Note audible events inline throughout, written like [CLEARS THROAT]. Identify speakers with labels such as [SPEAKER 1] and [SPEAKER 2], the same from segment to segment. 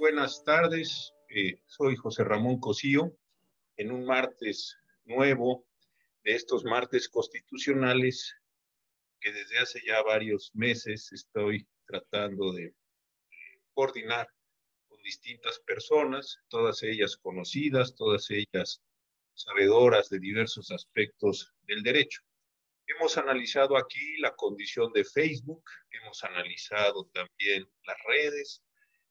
[SPEAKER 1] buenas tardes. Eh, soy José Ramón Cosío. En un martes nuevo de estos martes constitucionales que desde hace ya varios meses estoy tratando de coordinar con distintas personas, todas ellas conocidas, todas ellas sabedoras de diversos aspectos del derecho. Hemos analizado aquí la condición de Facebook, hemos analizado también las redes,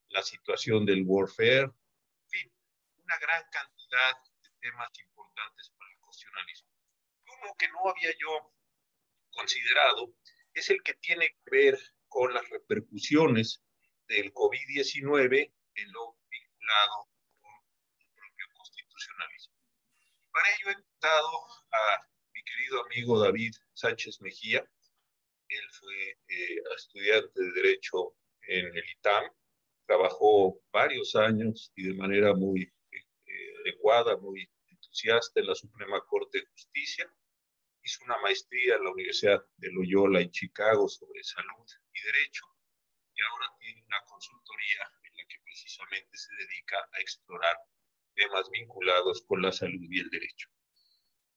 [SPEAKER 1] la situación del warfare, en fin, una gran cantidad de temas importantes para el constitucionalismo. Uno que no había yo considerado es el que tiene que ver con las repercusiones del COVID-19 en lo vinculado con el propio constitucionalismo. Para ello he invitado a mi querido amigo David Sánchez Mejía. Él fue eh, estudiante de Derecho en el ITAM, trabajó varios años y de manera muy eh, adecuada, muy entusiasta en la Suprema Corte de Justicia. Hizo una maestría en la Universidad de Loyola en Chicago sobre salud y derecho y ahora tiene una consultoría en la que precisamente se dedica a explorar temas vinculados con la salud y el derecho.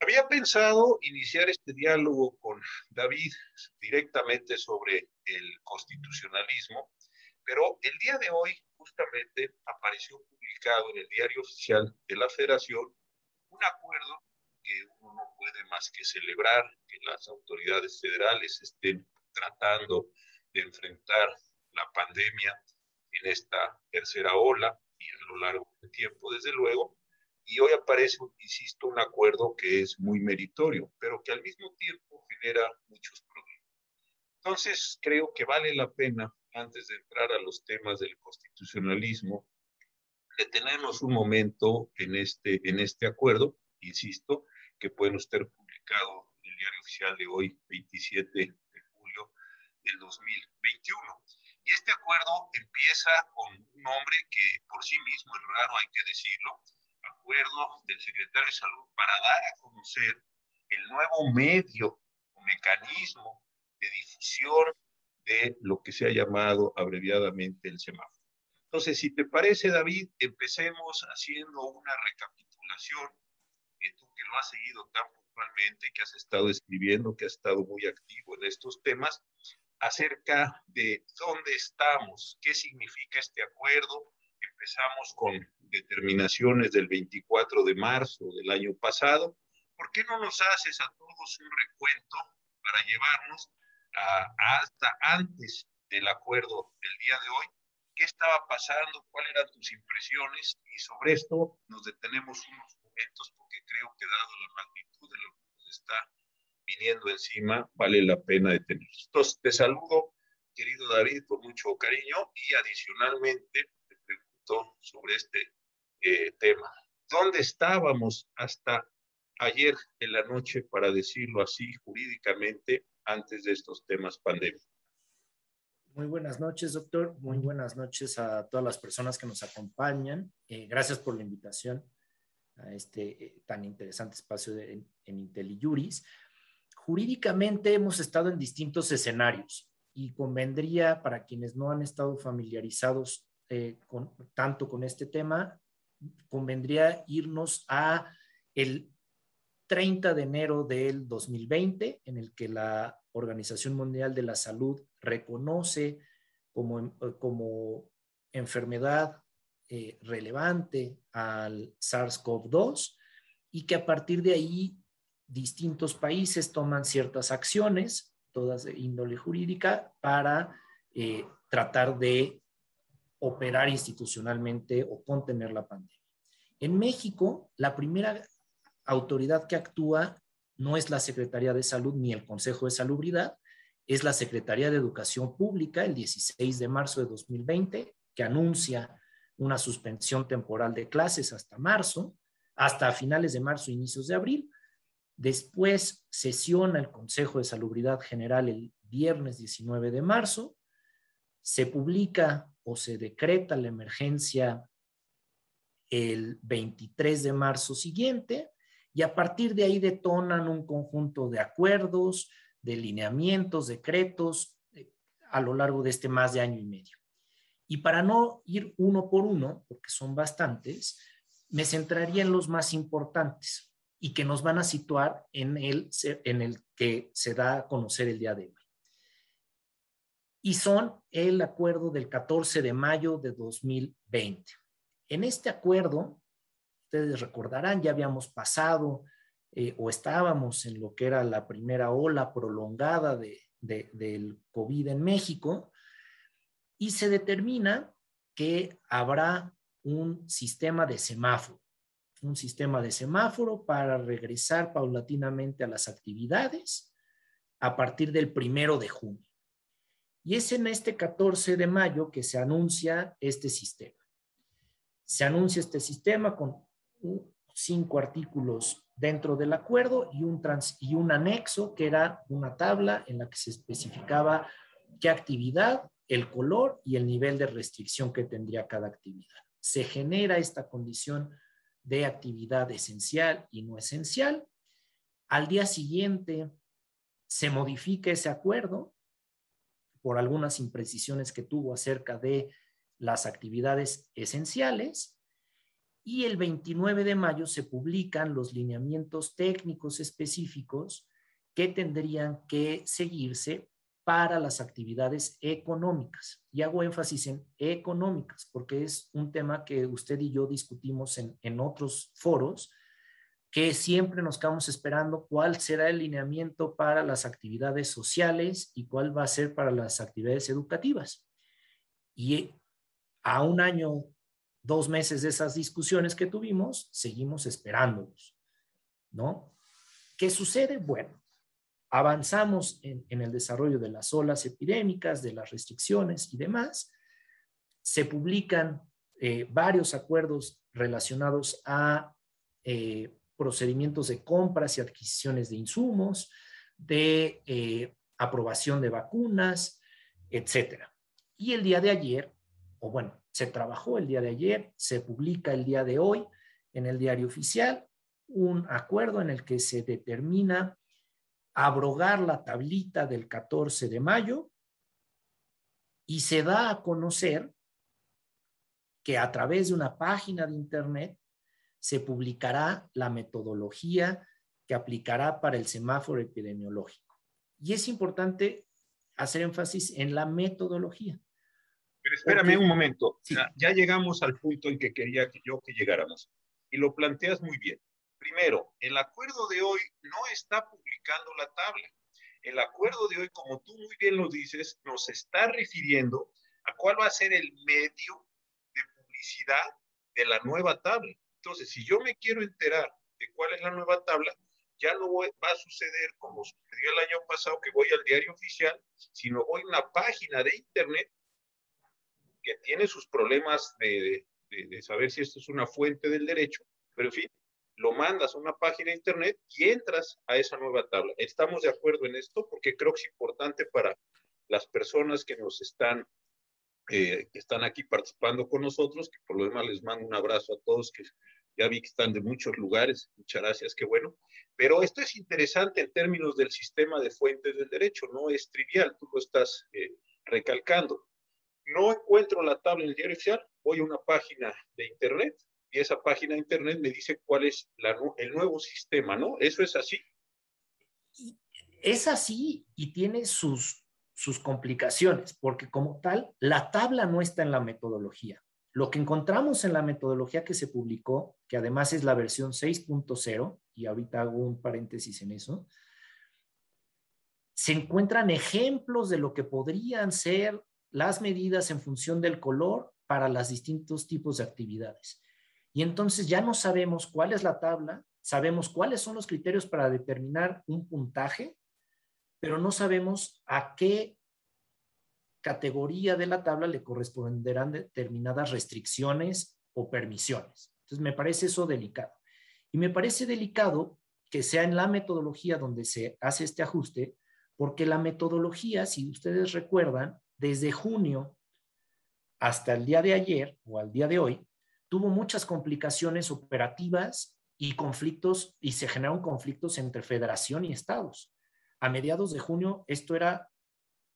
[SPEAKER 1] Había pensado iniciar este diálogo con David directamente sobre el constitucionalismo, pero el día de hoy justamente apareció publicado en el diario oficial de la Federación un acuerdo que uno no puede más que celebrar que las autoridades federales estén tratando de enfrentar la pandemia en esta tercera ola y a lo largo del tiempo, desde luego. Y hoy aparece, insisto, un acuerdo que es muy meritorio, pero que al mismo tiempo genera muchos problemas. Entonces, creo que vale la pena antes de entrar a los temas del constitucionalismo, detenernos un momento en este, en este acuerdo, insisto, que puede estar publicado en el diario oficial de hoy, 27 de julio del 2021. Y este acuerdo empieza con un nombre que por sí mismo es raro, hay que decirlo, acuerdo del secretario de Salud para dar a conocer el nuevo medio o mecanismo de difusión de lo que se ha llamado abreviadamente el semáforo. Entonces, si te parece, David, empecemos haciendo una recapitulación, eh, tú que lo has seguido tan puntualmente, que has estado escribiendo, que has estado muy activo en estos temas, acerca de dónde estamos, qué significa este acuerdo. Empezamos con determinaciones del 24 de marzo del año pasado. ¿Por qué no nos haces a todos un recuento para llevarnos hasta antes del acuerdo del día de hoy, qué estaba pasando, cuáles eran tus impresiones y sobre esto nos detenemos unos momentos porque creo que dado la magnitud de lo que nos está viniendo encima, vale la pena detenernos. Entonces, te saludo, querido David, con mucho cariño y adicionalmente te pregunto sobre este eh, tema. ¿Dónde estábamos hasta ayer en la noche, para decirlo así jurídicamente, antes de estos temas pandémicos.
[SPEAKER 2] Muy buenas noches, doctor. Muy buenas noches a todas las personas que nos acompañan. Eh, gracias por la invitación a este eh, tan interesante espacio de, en, en IntelliJuris. Jurídicamente hemos estado en distintos escenarios y convendría para quienes no han estado familiarizados eh, con, tanto con este tema, convendría irnos a el 30 de enero del 2020, en el que la Organización Mundial de la Salud reconoce como, como enfermedad eh, relevante al SARS-CoV-2 y que a partir de ahí distintos países toman ciertas acciones, todas de índole jurídica, para eh, tratar de operar institucionalmente o contener la pandemia. En México, la primera autoridad que actúa no es la Secretaría de Salud ni el Consejo de Salubridad, es la Secretaría de Educación Pública el 16 de marzo de 2020, que anuncia una suspensión temporal de clases hasta marzo, hasta finales de marzo, inicios de abril. Después sesiona el Consejo de Salubridad General el viernes 19 de marzo, se publica o se decreta la emergencia el 23 de marzo siguiente y a partir de ahí detonan un conjunto de acuerdos, de lineamientos, decretos eh, a lo largo de este más de año y medio. Y para no ir uno por uno, porque son bastantes, me centraría en los más importantes y que nos van a situar en el, en el que se da a conocer el día de hoy. Y son el acuerdo del 14 de mayo de 2020. En este acuerdo, ustedes recordarán, ya habíamos pasado eh, o estábamos en lo que era la primera ola prolongada de, del COVID en México y se determina que habrá un sistema de semáforo, un sistema de semáforo para regresar paulatinamente a las actividades a partir del primero de junio. Y es en este 14 de mayo que se anuncia este sistema. Se anuncia este sistema con cinco artículos dentro del acuerdo y un, trans, y un anexo que era una tabla en la que se especificaba qué actividad, el color y el nivel de restricción que tendría cada actividad. Se genera esta condición de actividad esencial y no esencial. Al día siguiente se modifica ese acuerdo por algunas imprecisiones que tuvo acerca de las actividades esenciales y el 29 de mayo se publican los lineamientos técnicos específicos que tendrían que seguirse para las actividades económicas. Y hago énfasis en económicas, porque es un tema que usted y yo discutimos en, en otros foros, que siempre nos quedamos esperando cuál será el lineamiento para las actividades sociales y cuál va a ser para las actividades educativas. Y a un año dos meses de esas discusiones que tuvimos, seguimos esperándolos, ¿no? ¿Qué sucede? Bueno, avanzamos en, el desarrollo de las olas epidémicas, de las restricciones y demás. Se publican eh, varios acuerdos relacionados a eh, procedimientos de compras y adquisiciones de insumos, de eh, aprobación de vacunas, etcétera. Y el día de ayer, o bueno, se trabajó el día de ayer, se publica el día de hoy en el diario oficial un acuerdo en el que se determina abrogar la tablita del 14 de mayo y se da a conocer que a través de una página de Internet se publicará la metodología que aplicará para el semáforo epidemiológico. Y es importante hacer énfasis en la metodología,
[SPEAKER 1] pero espérame un momento, ya, llegamos al punto en que quería que yo que llegáramos. Y lo planteas muy bien. Primero, el acuerdo de hoy no está publicando la tabla. El acuerdo de hoy, como tú muy bien lo dices, nos está refiriendo a cuál va a ser el medio de publicidad de la nueva tabla. Entonces, si yo me quiero enterar de cuál es la nueva tabla, ya no va a suceder como sucedió el año pasado que voy al diario oficial, sino voy a una página de internet que tiene sus problemas de, saber si esto es una fuente del derecho, pero en fin, lo mandas a una página de internet y entras a esa nueva tabla. Estamos de acuerdo en esto porque creo que es importante para las personas que nos están, eh, que están aquí participando con nosotros, que por lo demás les mando un abrazo a todos, que ya vi que están de muchos lugares, muchas gracias, qué bueno. Pero esto es interesante en términos del sistema de fuentes del derecho, no es trivial, tú lo estás eh, recalcando no encuentro la tabla en el diario voy a una página de internet y esa página de internet me dice cuál es el nuevo sistema, ¿no? ¿Eso es así?
[SPEAKER 2] Es así y tiene sus, sus complicaciones, porque como tal, la tabla no está en la metodología. Lo que encontramos en la metodología que se publicó, que además es la versión 6.0, y ahorita hago un paréntesis en eso, se encuentran ejemplos de lo que podrían ser las medidas en función del color para los distintos tipos de actividades. Y entonces ya no sabemos cuál es la tabla, sabemos cuáles son los criterios para determinar un puntaje, pero no sabemos a qué categoría de la tabla le corresponderán determinadas restricciones o permisiones. Entonces me parece eso delicado. Y me parece delicado que sea en la metodología donde se hace este ajuste, porque la metodología, si ustedes recuerdan, desde junio hasta el día de ayer o al día de hoy, tuvo muchas complicaciones operativas y conflictos, y se generaron conflictos entre federación y estados. A mediados de junio esto era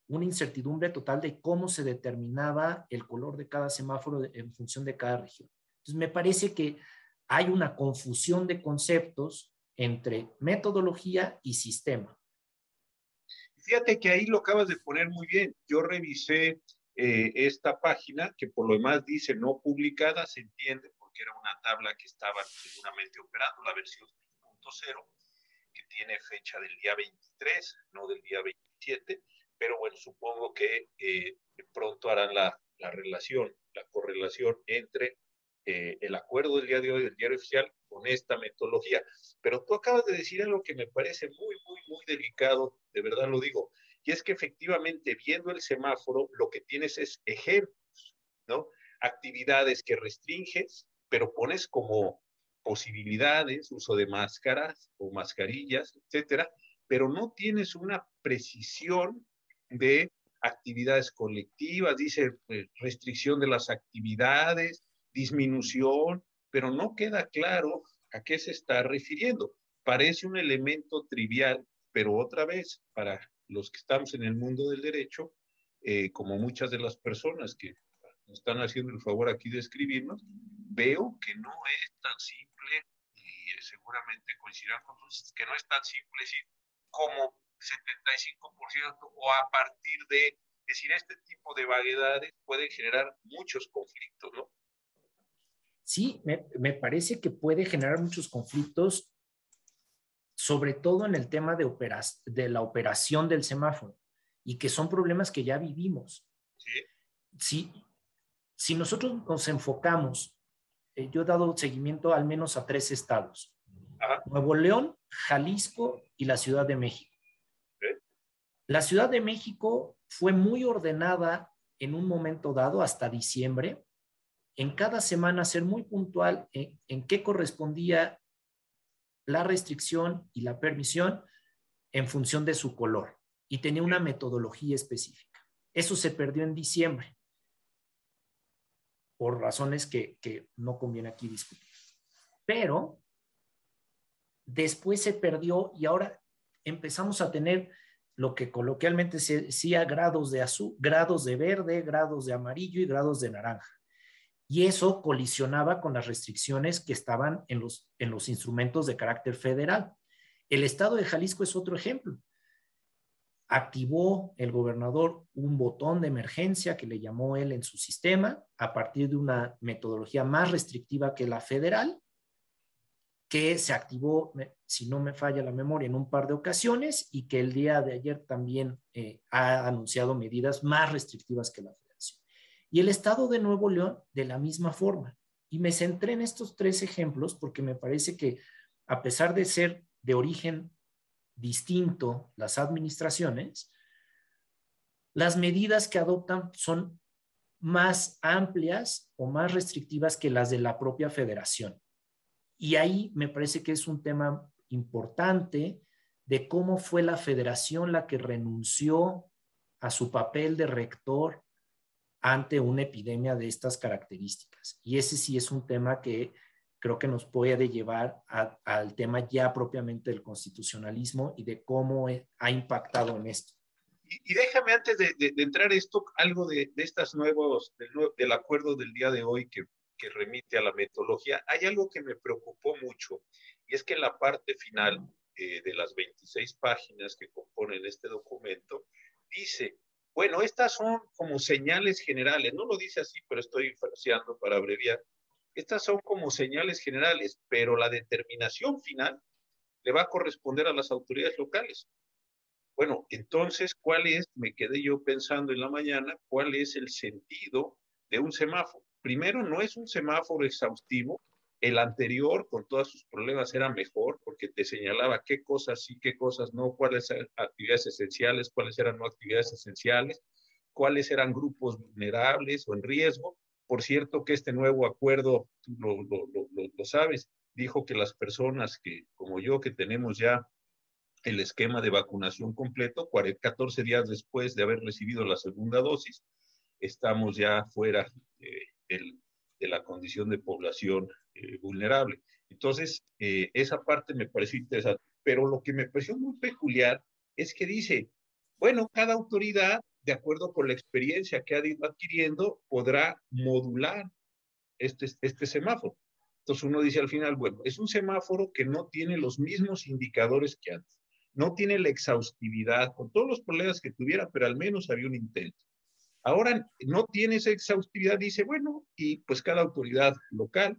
[SPEAKER 2] una incertidumbre total de cómo se determinaba el color de cada semáforo en función de cada región. Entonces, me parece que hay una confusión de conceptos entre metodología y sistema.
[SPEAKER 1] Fíjate que ahí lo acabas de poner muy bien. Yo revisé eh, esta página que por lo demás dice no publicada, se entiende porque era una tabla que estaba seguramente operando, la versión 1.0, que tiene fecha del día 23, no del día 27, pero bueno, supongo que eh, pronto harán la, la, relación, la correlación entre eh, el acuerdo del día de hoy del diario oficial con esta metodología. Pero tú acabas de decir algo que me parece muy, muy, muy delicado, de verdad lo digo, y es que efectivamente viendo el semáforo lo que tienes es ejemplos, ¿no? Actividades que restringes, pero pones como posibilidades, uso de máscaras o mascarillas, etcétera, pero no tienes una precisión de actividades colectivas, dice eh, restricción de las actividades, disminución, pero no queda claro a qué se está refiriendo. Parece un elemento trivial, pero otra vez, para los que estamos en el mundo del derecho, eh, como muchas de las personas que nos están haciendo el favor aquí de escribirnos, veo que no es tan simple, y seguramente coincidirán con nosotros, que no es tan simple decir como 75% o a partir de, es decir, este tipo de vaguedades pueden generar muchos conflictos, ¿no?
[SPEAKER 2] Sí, me, me parece que puede generar muchos conflictos, sobre todo en el tema de, operas, de la operación del semáforo, y que son problemas que ya vivimos. Sí. Si, si nosotros nos enfocamos, eh, yo he dado seguimiento al menos a tres estados, Nuevo León, Jalisco y la Ciudad de México. La Ciudad de México fue muy ordenada en un momento dado hasta diciembre, en cada semana ser muy puntual en, qué correspondía la restricción y la permisión en función de su color y tenía una metodología específica. Eso se perdió en diciembre por razones que, que no conviene aquí discutir. Pero después se perdió y ahora empezamos a tener lo que coloquialmente se decía grados de azul, grados de verde, grados de amarillo y grados de naranja. Y eso colisionaba con las restricciones que estaban en los, en los instrumentos de carácter federal. El estado de Jalisco es otro ejemplo. Activó el gobernador un botón de emergencia que le llamó él en su sistema a partir de una metodología más restrictiva que la federal que se activó, si no me falla la memoria, en un par de ocasiones y que el día de ayer también eh, ha anunciado medidas más restrictivas que la Federación. Y el Estado de Nuevo León de la misma forma. Y me centré en estos tres ejemplos porque me parece que a pesar de ser de origen distinto las administraciones, las medidas que adoptan son más amplias o más restrictivas que las de la propia federación. Y ahí me parece que es un tema importante de cómo fue la federación la que renunció a su papel de rector ante una epidemia de estas características. Y ese sí es un tema que creo que nos puede llevar al tema ya propiamente del constitucionalismo y de cómo ha impactado en esto.
[SPEAKER 1] Y, déjame antes de, entrar esto, algo de, estas nuevos, del, del, acuerdo del día de hoy que que remite a la metodología, hay algo que me preocupó mucho y es que en la parte final eh, de las 26 páginas que componen este documento, dice, bueno, estas son como señales generales, no lo dice así, pero estoy fraseando para abreviar, estas son como señales generales, pero la determinación final le va a corresponder a las autoridades locales. Bueno, entonces, ¿cuál es, me quedé yo pensando en la mañana, cuál es el sentido de un semáforo? primero, no es un semáforo exhaustivo. El anterior, con todos sus problemas, era mejor porque te señalaba qué cosas sí, qué cosas no, cuáles eran actividades esenciales, cuáles eran no actividades esenciales, cuáles eran grupos vulnerables o en riesgo. Por cierto, que este nuevo acuerdo, lo, lo, lo, lo sabes, dijo que las personas que, como yo, que tenemos ya el esquema de vacunación completo, 14 días después de haber recibido la segunda dosis, estamos ya fuera de la condición de población eh, vulnerable. Entonces, eh, esa parte me pareció interesante, pero lo que me pareció muy peculiar es que dice, bueno, cada autoridad de acuerdo con la experiencia que ha ido adquiriendo, podrá modular este, este semáforo. Entonces uno dice al final, bueno, es un semáforo que no tiene los mismos indicadores que antes, no tiene la exhaustividad, con todos los problemas que tuviera, pero al menos había un intento. Ahora no tiene esa exhaustividad, dice, bueno, y pues cada autoridad local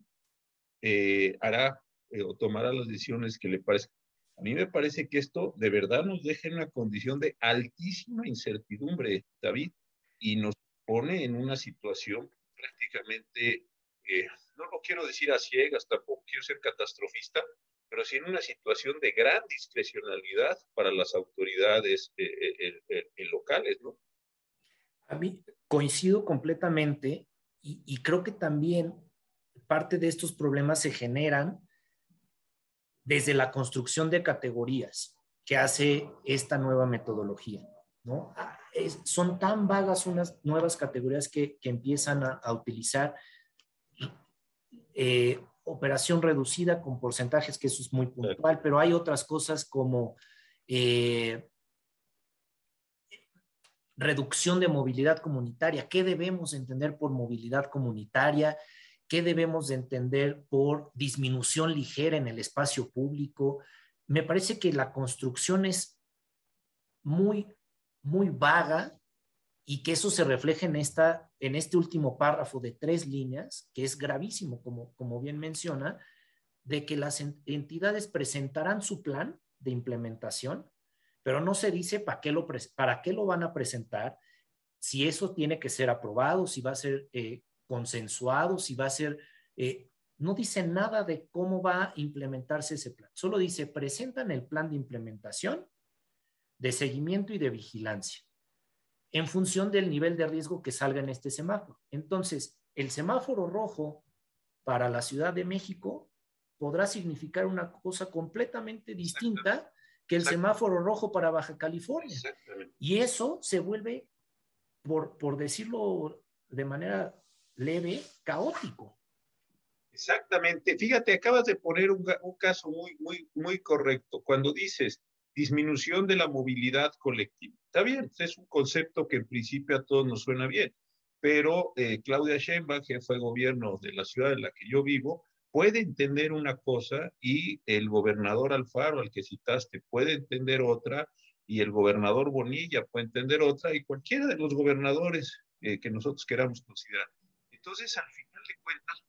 [SPEAKER 1] eh, hará eh, o tomará las decisiones que le parezcan. A mí me parece que esto de verdad nos deja en una condición de altísima incertidumbre, David, y nos pone en una situación prácticamente, eh, no lo quiero decir a ciegas, tampoco quiero ser catastrofista, pero sí en una situación de gran discrecionalidad para las autoridades eh, eh, locales, ¿no?
[SPEAKER 2] A mí coincido completamente y, y creo que también parte de estos problemas se generan desde la construcción de categorías que hace esta nueva metodología. ¿no? son tan vagas unas nuevas categorías que, empiezan a, utilizar eh, operación reducida con porcentajes, que eso es muy puntual, pero hay otras cosas como eh, reducción de movilidad comunitaria. ¿Qué debemos entender por movilidad comunitaria? qué debemos de entender por disminución ligera en el espacio público. Me parece que la construcción es muy, muy vaga y que eso se refleja en, esta, en este último párrafo de tres líneas, que es gravísimo, como, como bien menciona, de que las entidades presentarán su plan de implementación, pero no se dice para qué lo, para qué lo van a presentar, si eso tiene que ser aprobado, si va a ser eh, consensuado, si va a ser, eh, no dice nada de cómo va a implementarse ese plan, solo dice presentan el plan de implementación, de seguimiento y de vigilancia, en función del nivel de riesgo que salga en este semáforo. Entonces, el semáforo rojo para la Ciudad de México podrá significar una cosa completamente distinta que el semáforo rojo para Baja California. Y eso se vuelve, por, por decirlo de manera leve, caótico.
[SPEAKER 1] Exactamente. Fíjate, acabas de poner un, caso muy, muy, muy correcto. Cuando dices disminución de la movilidad colectiva. Está bien, es un concepto que en principio a todos nos suena bien, pero eh, Claudia Sheinbaum, jefa de gobierno de la ciudad en la que yo vivo, puede entender una cosa y el gobernador Alfaro, al que citaste, puede entender otra y el gobernador Bonilla puede entender otra y cualquiera de los gobernadores eh, que nosotros queramos considerar. Entonces, al final de cuentas,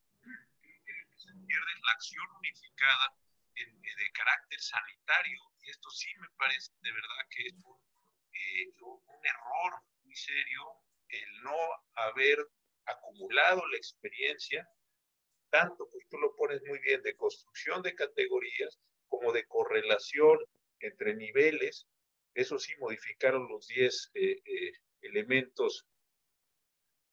[SPEAKER 1] se pierde la acción unificada de carácter sanitario, y esto sí me parece de verdad que es un, eh, un error muy serio el no haber acumulado la experiencia, tanto que tú lo pones muy bien, de construcción de categorías como de correlación entre niveles. Eso sí, modificaron los 10 eh, eh, elementos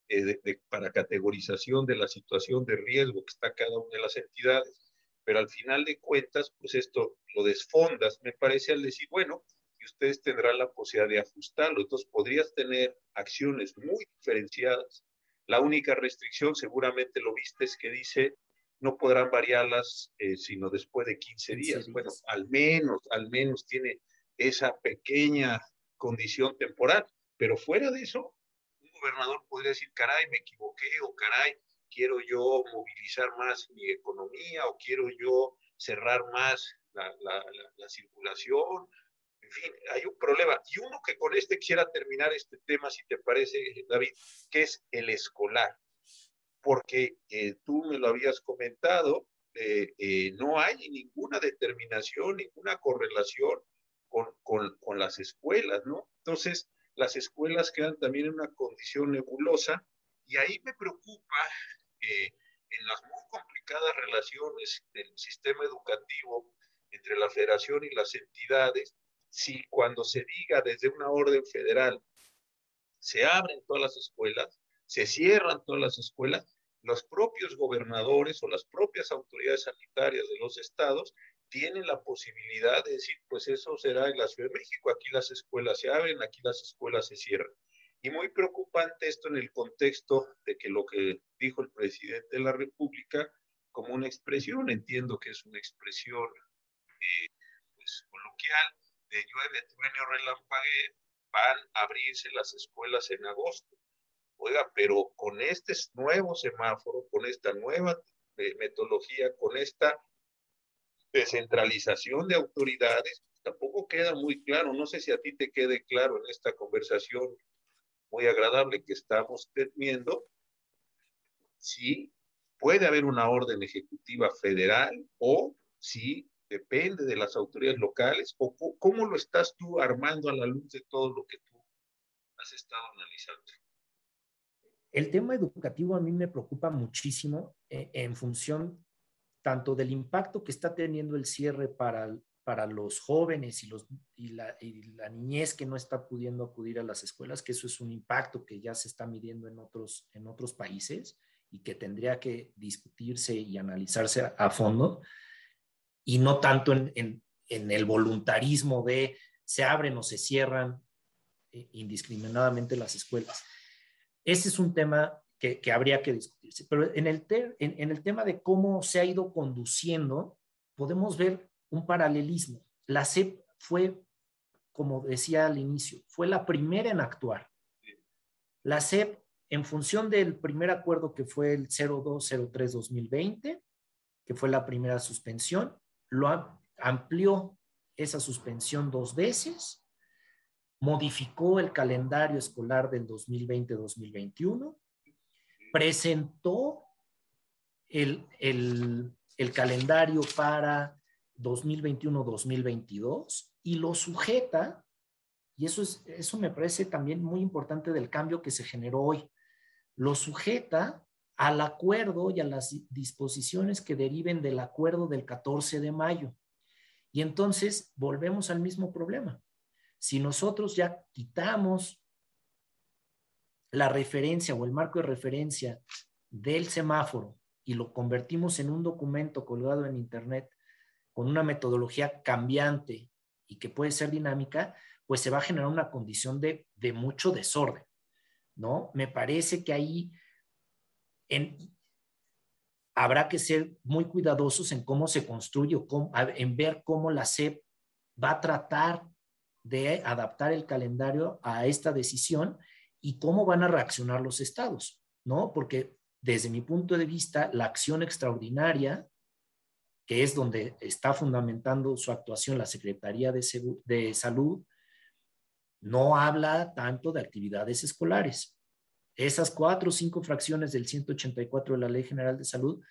[SPEAKER 1] eh, para categorización de la situación de riesgo que está cada una de las entidades, pero al final de cuentas, pues esto lo desfondas, me parece, al decir, bueno, y ustedes tendrán la posibilidad de ajustarlo, entonces podrías tener acciones muy diferenciadas. La única restricción, seguramente lo viste, es que dice no podrán variarlas eh, sino después de 15 días. Bueno, al menos, al menos tiene esa pequeña condición temporal, pero fuera de eso, gobernador podría decir, caray, me equivoqué, o caray, quiero yo movilizar más mi economía, o quiero yo cerrar más la, la, la, circulación. En fin, hay un problema. Y uno que con este quisiera terminar este tema, si te parece, David, que es el escolar. Porque eh, tú me lo habías comentado, eh, eh, no hay ninguna determinación, ninguna correlación con, con, con, las escuelas, ¿no? Entonces, las escuelas quedan también en una condición nebulosa y ahí me preocupa que en las muy complicadas relaciones del sistema educativo entre la federación y las entidades, si cuando se diga desde una orden federal se abren todas las escuelas, se cierran todas las escuelas, los propios gobernadores o las propias autoridades sanitarias de los estados tienen la posibilidad de decir, pues eso será en la Ciudad de México, aquí las escuelas se abren, aquí las escuelas se cierran. Y muy preocupante esto en el contexto de que lo que dijo el presidente de la República como una expresión, entiendo que es una expresión eh, pues, coloquial, de llueve, trueno, relampague, van a abrirse las escuelas en agosto. Oiga, pero con este nuevo semáforo, con esta nueva eh, metodología, con esta descentralización de autoridades, tampoco queda muy claro. No sé si a ti te quede claro en esta conversación muy agradable que estamos teniendo, si puede haber una orden ejecutiva federal o si depende de las autoridades locales o cómo lo estás tú armando a la luz de todo lo que tú has estado analizando.
[SPEAKER 2] El tema educativo a mí me preocupa muchísimo eh, en función tanto del impacto que está teniendo el cierre para, para los jóvenes y, los, y, la, y la niñez que no está pudiendo acudir a las escuelas, que eso es un impacto que ya se está midiendo en otros, en otros países y que tendría que discutirse y analizarse a fondo y no tanto en, el voluntarismo de se abren o se cierran eh, indiscriminadamente las escuelas. Ese es un tema que, habría que discutirse. Pero en el, en, el tema de cómo se ha ido conduciendo, podemos ver un paralelismo. La CEP fue, como decía al inicio, fue la primera en actuar. La CEP, en función del primer acuerdo que fue el 0203-2020, que fue la primera suspensión, lo amplió esa suspensión dos veces, modificó el calendario escolar del 2020-2021, presentó el, el calendario para 2021-2022 y lo sujeta, y eso, es, eso me parece también muy importante del cambio que se generó hoy, lo sujeta al acuerdo y a las disposiciones que deriven del acuerdo del 14 de mayo. Y entonces volvemos al mismo problema. Si nosotros ya quitamos la referencia o el marco de referencia del semáforo y lo convertimos en un documento colgado en Internet con una metodología cambiante y que puede ser dinámica, pues se va a generar una condición de, de mucho desorden, ¿no? Me parece que ahí habrá que ser muy cuidadosos en cómo se construye, en ver cómo la SEP va a tratar de adaptar el calendario a esta decisión y cómo van a reaccionar los estados, ¿no? Porque desde mi punto de vista, la acción extraordinaria, que es donde está fundamentando su actuación la Secretaría de Salud, no habla tanto de actividades escolares esas cuatro o cinco fracciones del 184 de la Ley General de Salud,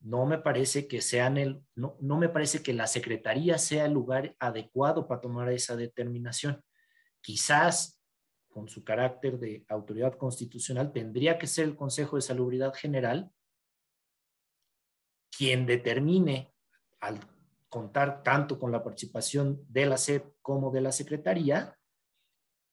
[SPEAKER 2] no me parece que sean el, no, no me parece que la Secretaría sea el lugar adecuado para tomar esa determinación. Quizás con su carácter de autoridad constitucional tendría que ser el Consejo de Salubridad General quien determine al contar tanto con la participación de la SEP como de la Secretaría,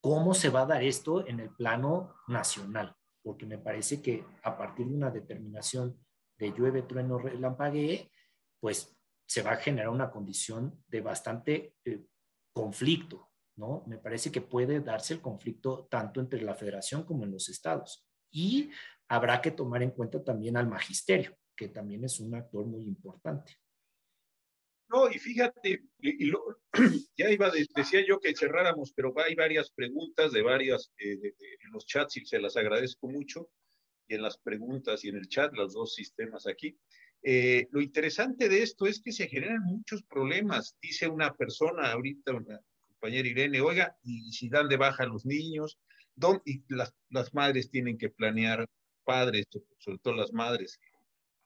[SPEAKER 2] cómo se va a dar esto en el plano nacional, porque me parece que a partir de una determinación de llueve, trueno, relampaguee, pues se va a generar una condición de bastante eh, conflicto, ¿no? Me parece que puede darse el conflicto tanto entre la federación como en los estados. Y habrá que tomar en cuenta también al magisterio, que también es un actor muy importante.
[SPEAKER 1] No, y fíjate, [CLEARS THROAT] ya iba, decía yo que cerráramos, pero hay varias preguntas de varias, eh, en los chats y se las agradezco mucho, y en las preguntas y en el chat, los dos sistemas aquí. Eh, lo interesante de esto es que se generan muchos problemas. Dice una persona ahorita, una compañera Irene, oiga, y si dan de baja a los niños, y las, las madres tienen que planear, padres, sobre todo las madres,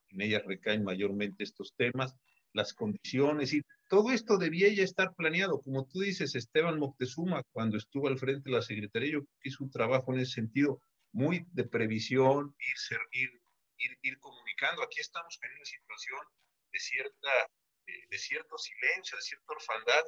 [SPEAKER 1] en ellas recaen mayormente estos temas las condiciones y todo esto debía ya estar planeado. Como tú dices, Esteban Moctezuma, cuando estuvo al frente de la Secretaría, yo creo que un trabajo en ese sentido muy de previsión, ir, ir, ir, ir comunicando. Aquí estamos en una situación de, cierta, de, cierto silencio, de cierta orfandad,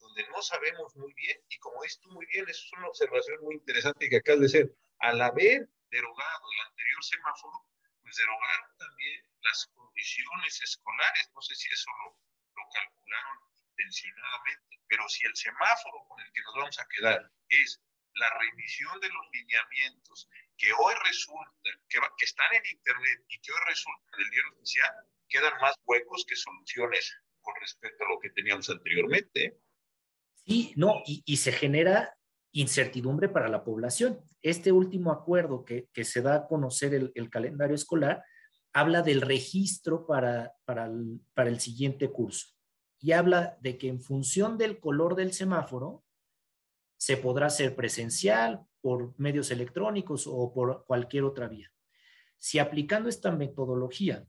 [SPEAKER 1] donde no sabemos muy bien, y como dices tú muy bien, eso es una observación muy interesante que acabas de hacer. Al haber derogado el anterior semáforo, pues derogaron también las condiciones escolares. No sé si eso lo, lo calcularon intencionadamente, pero si el semáforo con el que nos vamos a quedar es la remisión de los lineamientos que hoy resultan, que, que están en Internet y que hoy resultan del diario oficial, quedan más huecos que soluciones con respecto a lo que teníamos anteriormente.
[SPEAKER 2] Sí, no, y, y se genera incertidumbre para la población. Este último acuerdo que, se da a conocer el, calendario escolar habla del registro para, para, el, para el siguiente curso y habla de que en función del color del semáforo se podrá hacer presencial, por medios electrónicos o por cualquier otra vía. Si aplicando esta metodología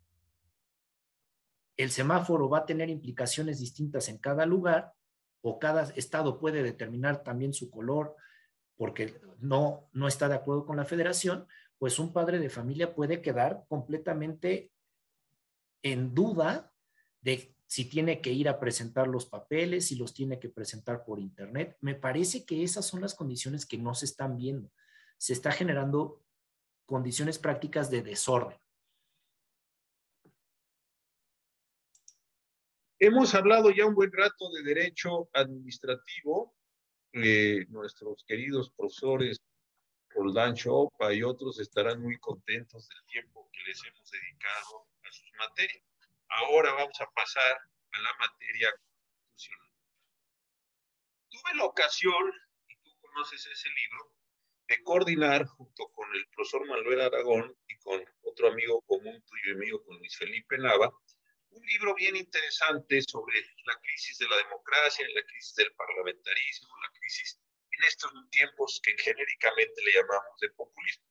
[SPEAKER 2] el semáforo va a tener implicaciones distintas en cada lugar o cada estado puede determinar también su color porque no, no está de acuerdo con la federación, pues un padre de familia puede quedar completamente en duda de si tiene que ir a presentar los papeles, si los tiene que presentar por internet. Me parece que esas son las condiciones que no se están viendo. Se está generando condiciones prácticas de desorden.
[SPEAKER 1] Hemos hablado ya un buen rato de derecho administrativo. Eh, nuestros queridos profesores Roldán Chopa y otros estarán muy contentos del tiempo que les hemos dedicado a sus materias. Ahora vamos a pasar a la materia constitucional. Tuve la ocasión, y tú conoces ese libro, de coordinar junto con el profesor Manuel Aragón y con otro amigo común tuyo y mío, con Luis Felipe Nava, un libro bien interesante sobre la crisis de la democracia, la crisis del parlamentarismo, la crisis en estos tiempos que genéricamente le llamamos de populismo.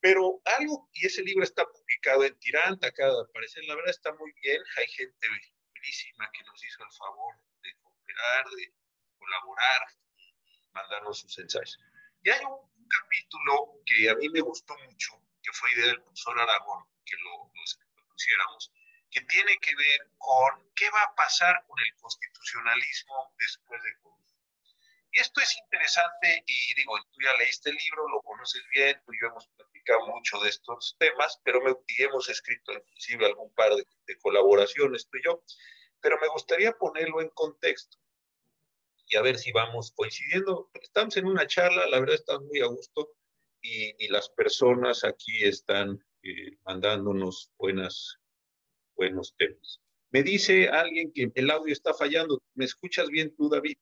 [SPEAKER 1] Pero algo, y ese libro está publicado en Tiranta, cada parecer, la verdad está muy bien, hay gente buenísima que nos hizo el favor de cooperar, de colaborar y mandarnos sus ensayos. Y hay un, capítulo que a mí me gustó mucho, que fue idea del profesor Aragón, que lo, lo pusiéramos, que tiene que ver con qué va a pasar con el constitucionalismo después de. Esto es interesante y digo, tú ya leíste el libro, lo conoces bien, tú y yo hemos platicado mucho de estos temas, pero me, y hemos escrito inclusive algún par de, de colaboraciones tú y yo, pero me gustaría ponerlo en contexto y a ver si vamos coincidiendo. Estamos en una charla, la verdad estamos muy a gusto y, y las personas aquí están eh, mandándonos buenas buenos temas. Me dice alguien que el audio está fallando. ¿Me escuchas bien tú, David?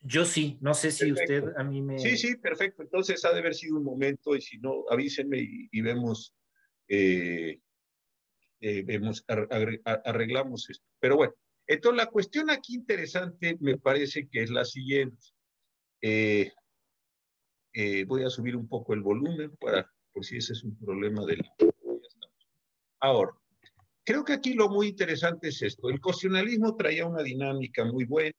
[SPEAKER 2] Yo sí, no sé si usted a mí me...
[SPEAKER 1] Sí, sí, perfecto. Entonces ha de haber sido un momento y si no, avísenme y, vemos, eh, eh, vemos arreglamos esto. Pero bueno, entonces la cuestión aquí interesante me parece que es la siguiente. Eh, voy a subir un poco el volumen para, por si ese es un problema del... Ahora, Creo que aquí lo muy interesante es esto. El constitucionalismo traía una dinámica muy buena,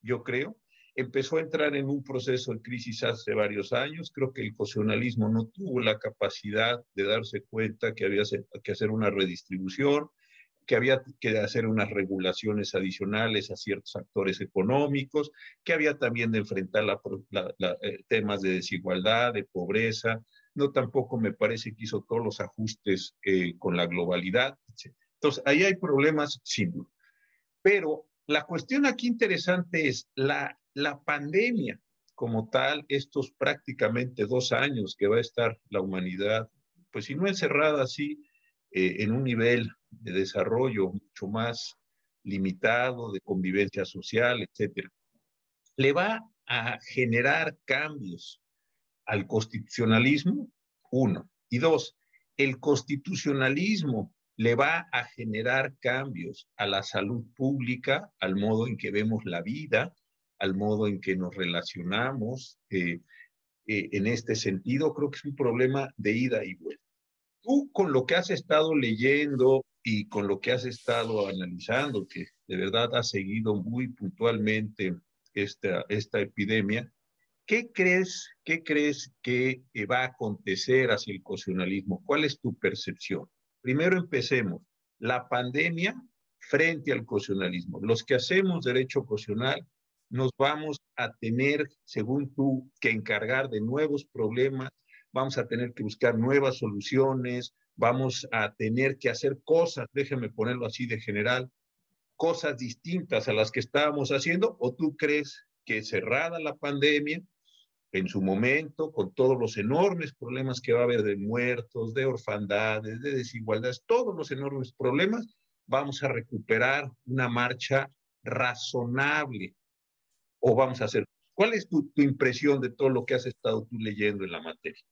[SPEAKER 1] yo creo. Empezó a entrar en un proceso de crisis hace varios años. Creo que el constitucionalismo no tuvo la capacidad de darse cuenta que había que hacer una redistribución, que había que hacer unas regulaciones adicionales a ciertos actores económicos, que había también de enfrentar la, eh, temas de desigualdad, de pobreza. No tampoco me parece que hizo todos los ajustes eh, con la globalidad, etc. Entonces, ahí hay problemas sin duda. Pero la cuestión aquí interesante es la, la pandemia como tal, estos prácticamente dos años que va a estar la humanidad, pues si no encerrada así, eh, en un nivel de desarrollo mucho más limitado, de convivencia social, etcétera, le va a generar cambios al constitucionalismo, uno. Y dos, el constitucionalismo le va a generar cambios a la salud pública, al modo en que vemos la vida, al modo en que nos relacionamos. Eh, eh, en este sentido, creo que es un problema de ida y vuelta. Tú con lo que has estado leyendo y con lo que has estado analizando, que de verdad has seguido muy puntualmente esta, esta epidemia, ¿qué crees, qué crees que va a acontecer hacia el cocionalismo? ¿Cuál es tu percepción? Primero empecemos. La pandemia frente al cocionalismo. Los que hacemos derecho cocional nos vamos a tener, según tú, que encargar de nuevos problemas, vamos a tener que buscar nuevas soluciones, vamos a tener que hacer cosas, déjeme ponerlo así de general, cosas distintas a las que estábamos haciendo, o tú crees que cerrada la pandemia, en su momento, con todos los enormes problemas que va a haber de muertos, de orfandades, de desigualdades, todos los enormes problemas, vamos a recuperar una marcha razonable o vamos a hacer ¿Cuál es tu, impresión de todo lo que has estado tú leyendo en la materia?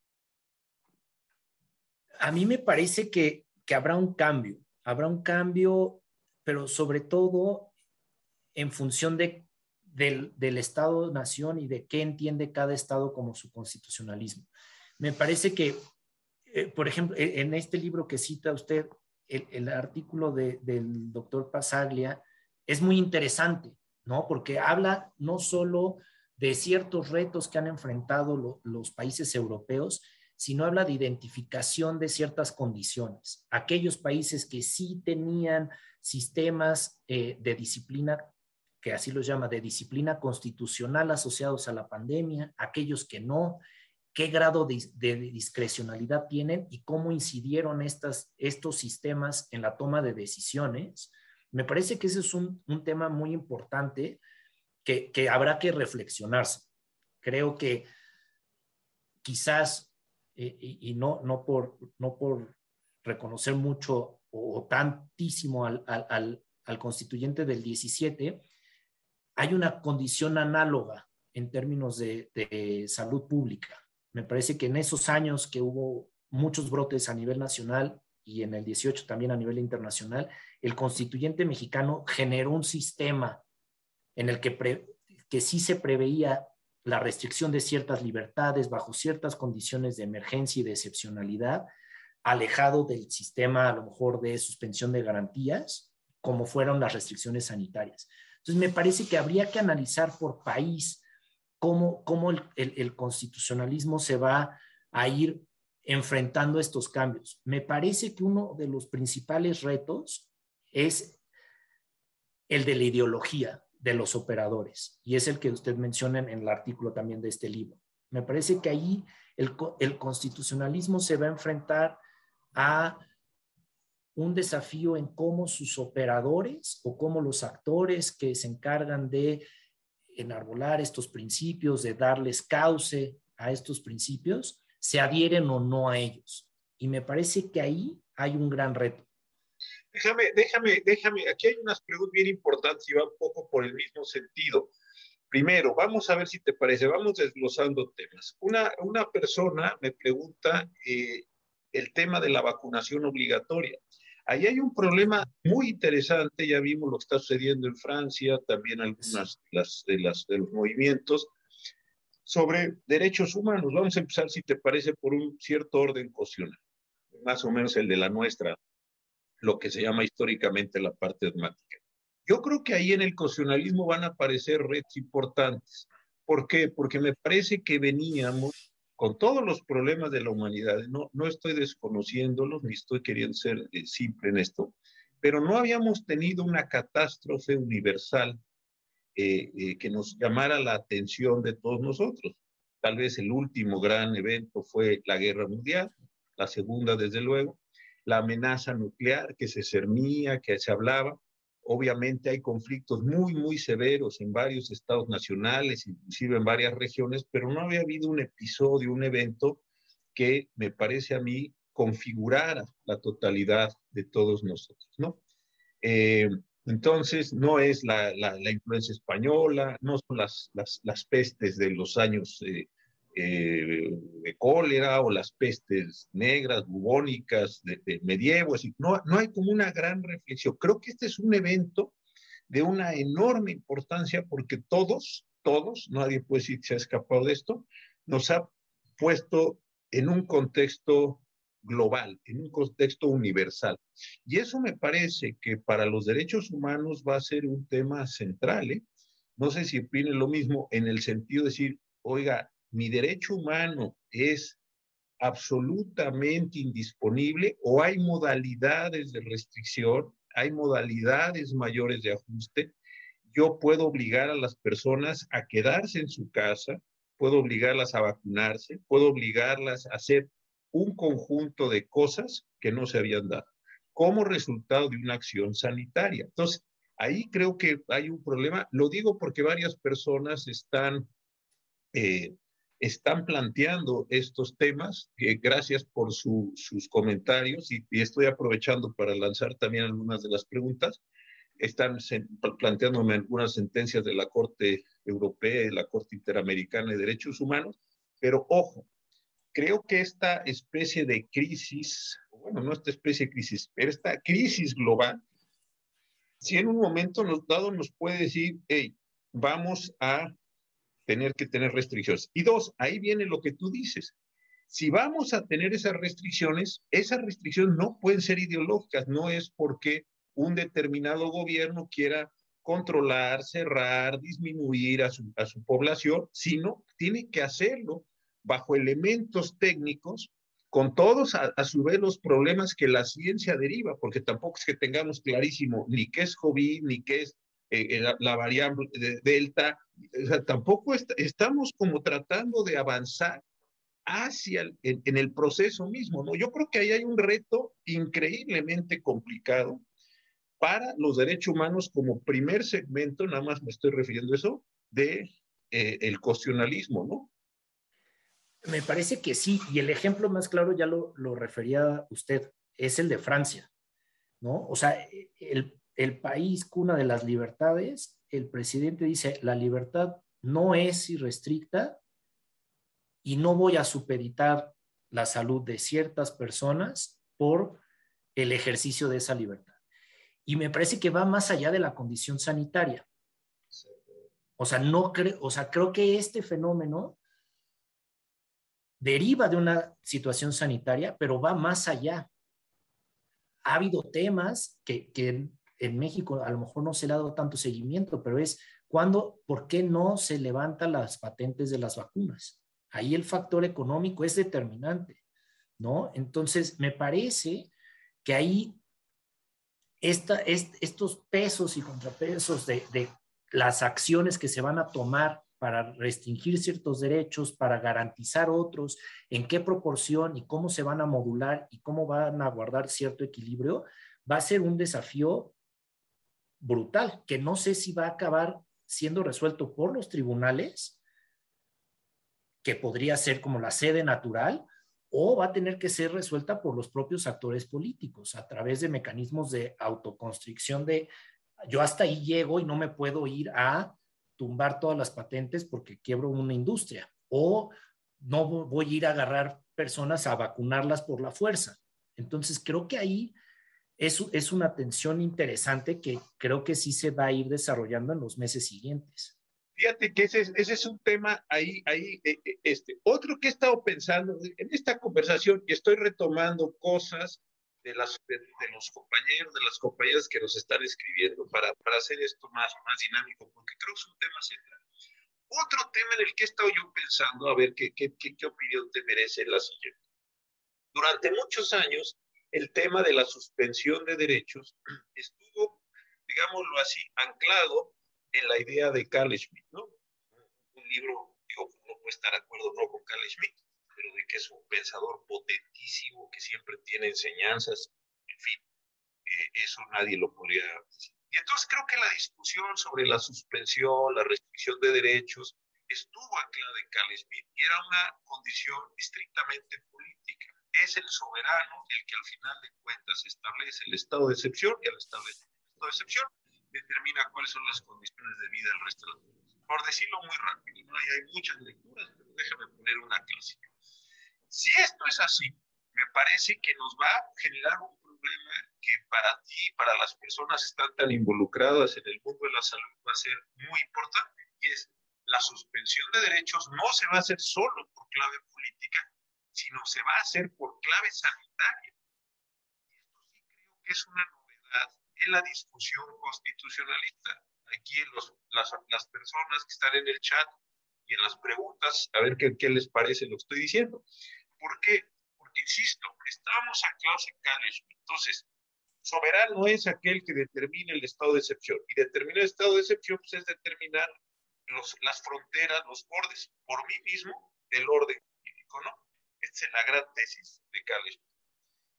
[SPEAKER 2] A mí me parece que, habrá un cambio, habrá un cambio, pero sobre todo en función de, del, Estado-nación y de qué entiende cada Estado como su constitucionalismo. Me parece que, eh, por ejemplo, e, en este libro que cita usted, el, artículo de, del doctor Pasaglia es muy interesante, ¿no? Porque habla no solo de ciertos retos que han enfrentado los países europeos, sino habla de identificación de ciertas condiciones. Aquellos países que sí tenían sistemas eh, de disciplina, que así los llama, de disciplina constitucional asociados a la pandemia, aquellos que no, qué grado de, discrecionalidad tienen y cómo incidieron estos sistemas en la toma de decisiones. Me parece que ese es un, un tema muy importante que, habrá que reflexionarse. Creo que quizás, eh, y, no, no, por, no por reconocer mucho o, tantísimo al, al, constituyente del 17, hay una condición análoga en términos de, salud pública. Me parece que en esos años que hubo muchos brotes a nivel nacional y en el 18 también a nivel internacional, el constituyente mexicano generó un sistema en el que, que sí se preveía la restricción de ciertas libertades bajo ciertas condiciones de emergencia y de excepcionalidad, alejado del sistema a lo mejor de suspensión de garantías, como fueron las restricciones sanitarias. Entonces, me parece que habría que analizar por país cómo, cómo el, el constitucionalismo se va a ir enfrentando estos cambios. Me parece que uno de los principales retos es el de la ideología de los operadores, y es el que usted menciona en el artículo también de este libro. Me parece que ahí el, el constitucionalismo se va a enfrentar a un desafío en cómo sus operadores o cómo los actores que se encargan de enarbolar estos principios, de darles cauce a estos principios, se adhieren o no a ellos. Y me parece que ahí hay un gran reto.
[SPEAKER 1] Déjame, déjame, déjame, aquí hay unas preguntas bien importantes y va un poco por el mismo sentido. Primero, vamos a ver si te parece, vamos desglosando temas. Una, persona me pregunta eh, el tema de la vacunación obligatoria. Ahí hay un problema muy interesante, ya vimos lo que está sucediendo en Francia, también algunas de, las, de los movimientos sobre derechos humanos. Vamos a empezar, si te parece, por un cierto orden cocional, más o menos el de la nuestra lo que se llama históricamente la parte dogmática. Yo creo que ahí en el cocionalismo van a aparecer redes importantes. ¿Por qué? Porque me parece que veníamos con todos los problemas de la humanidad, no, no estoy desconociéndolos ni estoy queriendo ser eh, simple en esto, pero no habíamos tenido una catástrofe universal eh, eh, que nos llamara la atención de todos nosotros. Tal vez el último gran evento fue la guerra mundial, la segunda desde luego, la amenaza nuclear que se cernía, que se hablaba. Obviamente hay conflictos muy, muy severos en varios estados nacionales, inclusive en varias regiones, pero no había habido un episodio, un evento que me parece a mí configurara la totalidad de todos nosotros, ¿no? Eh, entonces, no es la, la, influencia española, no son las, las, las pestes de los años eh, eh, de cólera o las pestes negras, bubónicas de, medievo. no, no hay como una gran reflexión. Creo que este es un evento de una enorme importancia porque todos, todos, nadie puede decir que se ha escapado de esto, nos ha puesto en un contexto global, en un contexto universal. Y eso me parece que para los derechos humanos va a ser un tema central. ¿eh? No sé si opine lo mismo en el sentido de decir, oiga, mi derecho humano es absolutamente indisponible o hay modalidades de restricción, hay modalidades mayores de ajuste. Yo puedo obligar a las personas a quedarse en su casa, puedo obligarlas a vacunarse, puedo obligarlas a hacer un conjunto de cosas que no se habían dado como resultado de una acción sanitaria. Entonces, ahí creo que hay un problema. Lo digo porque varias personas están eh, están planteando estos temas. gracias por sus comentarios y, estoy aprovechando para lanzar también algunas de las preguntas. Están planteándome algunas sentencias de la Corte Europea de la Corte Interamericana de Derechos Humanos, pero ojo, creo que esta especie de crisis, bueno, no esta especie de crisis, pero esta crisis global, si en un momento dado nos puede decir, hey, vamos a tener que tener restricciones. Y dos, ahí viene lo que tú dices. Si vamos a tener esas restricciones, esas restricciones no pueden ser ideológicas, no es porque un determinado gobierno quiera controlar, cerrar, disminuir a su, a su población, sino tiene que hacerlo bajo elementos técnicos, con todos a, su vez los problemas que la ciencia deriva, porque tampoco es que tengamos clarísimo ni qué es COVID, ni qué es eh, eh, la, variable de delta, o sea, tampoco estamos como tratando de avanzar hacia el, en, el proceso mismo, ¿no? Yo creo que ahí hay un reto increíblemente complicado para los derechos humanos como primer segmento, nada más me estoy refiriendo a eso, de eh, el cuestionalismo, ¿no?
[SPEAKER 2] Me parece que sí, y el ejemplo más claro ya lo, lo refería usted, es el de Francia, ¿no? O sea, el, el país cuna de las libertades, el presidente dice, la libertad no es irrestricta y no voy a supeditar la salud de ciertas personas por el ejercicio de esa libertad. Y me parece que va más allá de la condición sanitaria. O sea, no creo, o sea, creo que este fenómeno deriva de una situación sanitaria, pero va más allá. Ha habido temas que, que en México a lo mejor no se le ha dado tanto seguimiento, pero es cuando, ¿por qué no se levantan las patentes de las vacunas? Ahí el factor económico es determinante, ¿no? Entonces, me parece que ahí esta, estos pesos y contrapesos de, de las acciones que se van a tomar para restringir ciertos derechos, para garantizar otros, en qué proporción y cómo se van a modular y cómo van a guardar cierto equilibrio, va a ser un desafío brutal, que no sé si va a acabar siendo resuelto por los tribunales, que podría ser como la sede natural, o va a tener que ser resuelta por los propios actores políticos a través de mecanismos de autoconstricción de yo hasta ahí llego y no me puedo ir a tumbar todas las patentes porque quiebro una industria o no voy a ir a agarrar personas a vacunarlas por la fuerza. Entonces creo que ahí es, es una tensión interesante que creo que sí se va a ir desarrollando en los meses siguientes.
[SPEAKER 1] Fíjate que ese, ese es un tema ahí, ahí, eh, eh, este. Otro que he estado pensando en esta conversación y estoy retomando cosas de, las, de, los compañeros, de las compañeras que nos están escribiendo para, para hacer esto más, más dinámico, porque creo que es un tema central. Otro tema en el que he estado yo pensando, a ver qué, qué, qué, qué opinión te merece la siguiente. Durante muchos años, el tema de la suspensión de derechos [CLEARS THROAT] estuvo, digámoslo así, anclado en la idea de Carl Schmitt, ¿no? Un libro, digo, no puede estar de acuerdo no con Carl Schmitt, pero de que es un pensador potentísimo, que siempre tiene enseñanzas, en fin, eh, eso nadie lo podría decir. Y entonces creo que la discusión sobre la suspensión, la restricción de derechos, estuvo anclada en Carl Schmitt y era una condición estrictamente política es el soberano el que al final de cuentas establece el estado de excepción y al establecer el estado de excepción determina cuáles son las condiciones de vida del resto de los Por decirlo muy rápido, ¿no? hay, muchas lecturas, pero déjame poner una clásica. Si esto es así, me parece que nos va a generar un problema que para ti, para las personas que están tan involucradas en el mundo de la salud, va a ser muy importante. Y es la suspensión de derechos no se va a hacer solo por clave política, sino se va a hacer por clave sanitaria. Y esto sí creo que es una novedad en la discusión constitucionalista. Aquí los, las, las, personas que están en el chat y en las preguntas, a ver qué, qué les parece lo que estoy diciendo. ¿Por qué? Porque, insisto, estamos anclados en Cáliz. Entonces, soberano es aquel que determina el estado de excepción. Y determinar el estado de excepción pues, es determinar los, las fronteras, los bordes, por mí mismo, del orden jurídico, ¿no? Esta es la gran tesis de Carles.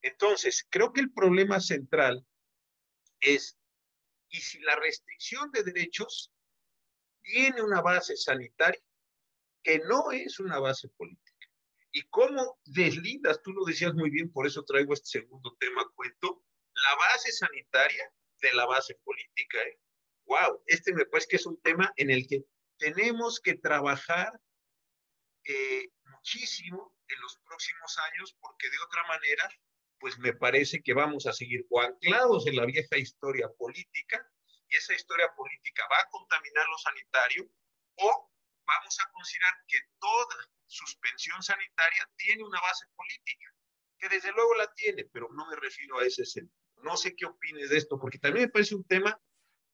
[SPEAKER 1] Entonces, creo que el problema central es, ¿y si la restricción de derechos tiene una base sanitaria que no es una base política? ¿Y cómo deslindas? Tú lo decías muy bien, por eso traigo este segundo tema cuento, la base sanitaria de la base política. ¿eh? Wow, este me parece que es un tema en el que tenemos que trabajar eh, muchísimo en los próximos años porque de otra manera, pues me parece que vamos a seguir o anclados en la vieja historia política y esa historia política va a contaminar lo sanitario o vamos a considerar que toda suspensión sanitaria tiene una base política, que desde luego la tiene, pero no me refiero a ese sentido. No sé qué opines de esto, porque también me parece un tema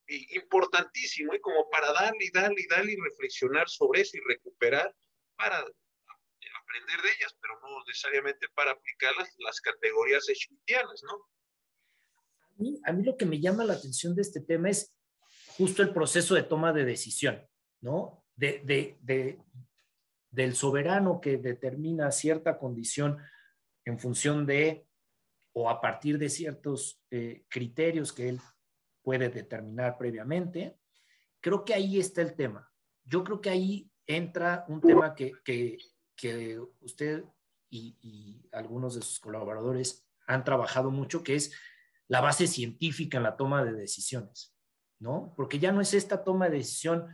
[SPEAKER 1] eh, importantísimo y como para darle y darle y darle y reflexionar sobre eso y recuperar para aprender de ellas, pero no necesariamente para aplicar las, categorías schmittianas, ¿no?
[SPEAKER 2] A mí, a mí lo que me llama la atención de este tema es justo el proceso de toma de decisión, ¿no? De, de, de, del soberano que determina cierta condición en función de o a partir de ciertos eh, criterios que él puede determinar previamente. Creo que ahí está el tema. Yo creo que ahí entra un tema que, que, que usted y, y, algunos de sus colaboradores han trabajado mucho, que es la base científica en la toma de decisiones, ¿no? Porque ya no es esta toma de decisión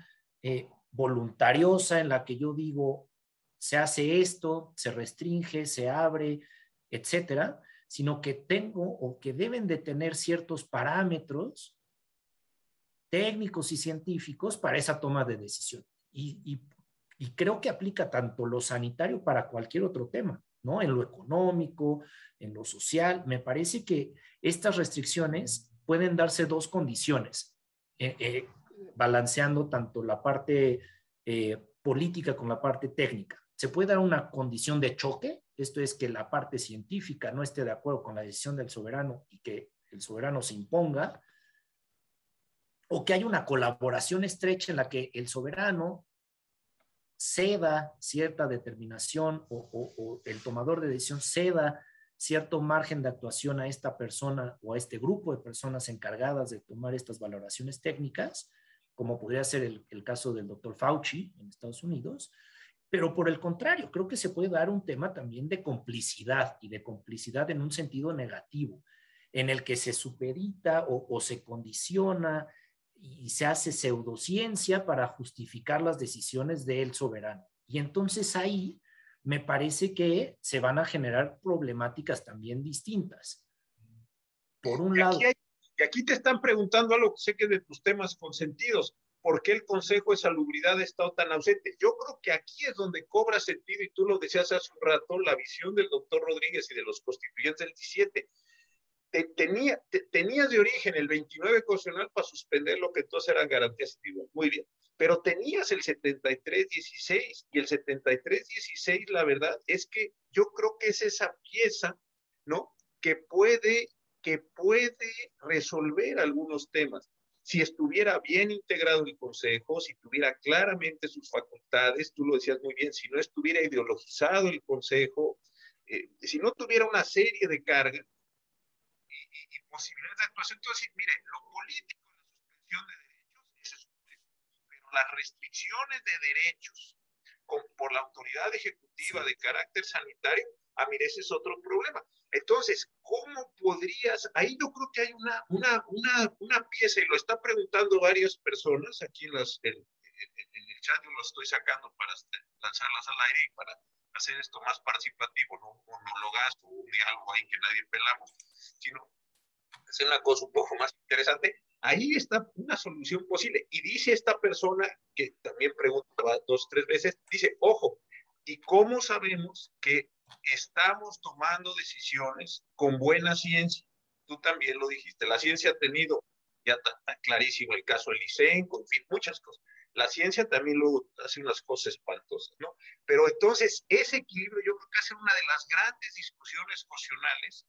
[SPEAKER 2] eh, voluntariosa en la que yo digo, se hace esto, se restringe, se abre, etcétera, sino que tengo o que deben de tener ciertos parámetros técnicos y científicos para esa toma de decisión. Y, creo que aplica tanto lo sanitario para cualquier otro tema, ¿no? En lo económico, en lo social. Me parece que estas restricciones pueden darse dos condiciones, eh, eh, balanceando tanto la parte eh, política con la parte técnica. Se puede dar una condición de choque, esto es que la parte científica no esté de acuerdo con la decisión del soberano y que el soberano se imponga, o que haya una colaboración estrecha en la que el soberano ceda cierta determinación o, el tomador de decisión ceda cierto margen de actuación a esta persona o a este grupo de personas encargadas de tomar estas valoraciones técnicas, como podría ser el, caso del doctor Fauci en Estados Unidos, pero por el contrario, creo que se puede dar un tema también de complicidad y de complicidad en un sentido negativo, en el que se supedita o, se condiciona y se hace pseudociencia para justificar las decisiones del soberano. Y entonces ahí me parece que se van a generar problemáticas también distintas. Por un lado...
[SPEAKER 1] y aquí te están preguntando algo que sé que de tus temas consentidos por qué el Consejo de Salubridad ha estado tan ausente. Yo creo que aquí es donde cobra sentido, y tú lo decías hace un rato, la visión del doctor Rodríguez y de los constituyentes del 17. Tenía, tenías de origen el 29 constitucional para suspender lo que entonces eran garantías individuales. Muy bien. Pero tenías el 73-16 y el 73-16, la verdad es que yo creo que es esa pieza, ¿no? Que puede, que puede resolver algunos temas si estuviera bien integrado el Consejo, si tuviera claramente sus facultades, tú lo decías muy bien, si no estuviera ideologizado el Consejo, eh, si no tuviera una serie de cargas posibilidades de actuación, entonces, mire, lo político, la suspensión de derechos, es pero las restricciones de derechos por la autoridad ejecutiva de carácter sanitario, a mí ese es otro problema. Entonces, ¿cómo podrías? Ahí yo creo que hay una, una, una, una pieza, y lo está preguntando varias personas aquí en, las, en, el chat, yo lo estoy sacando para lanzarlas al aire y para hacer esto más participativo, no un monologazo, un diálogo ahí que nadie pelamos, sino hacer una cosa un poco más interesante. Ahí está una solución posible. Y dice esta persona, que también preguntaba dos, tres veces, dice, ojo, ¿y cómo sabemos que estamos tomando decisiones con buena ciencia. Tú también lo dijiste, la ciencia ha tenido, ya está, clarísimo el caso del ICEN, en fin, muchas cosas. La ciencia también luego hace unas cosas espantosas, ¿no? Pero entonces, ese equilibrio yo creo que hace una de las grandes discusiones emocionales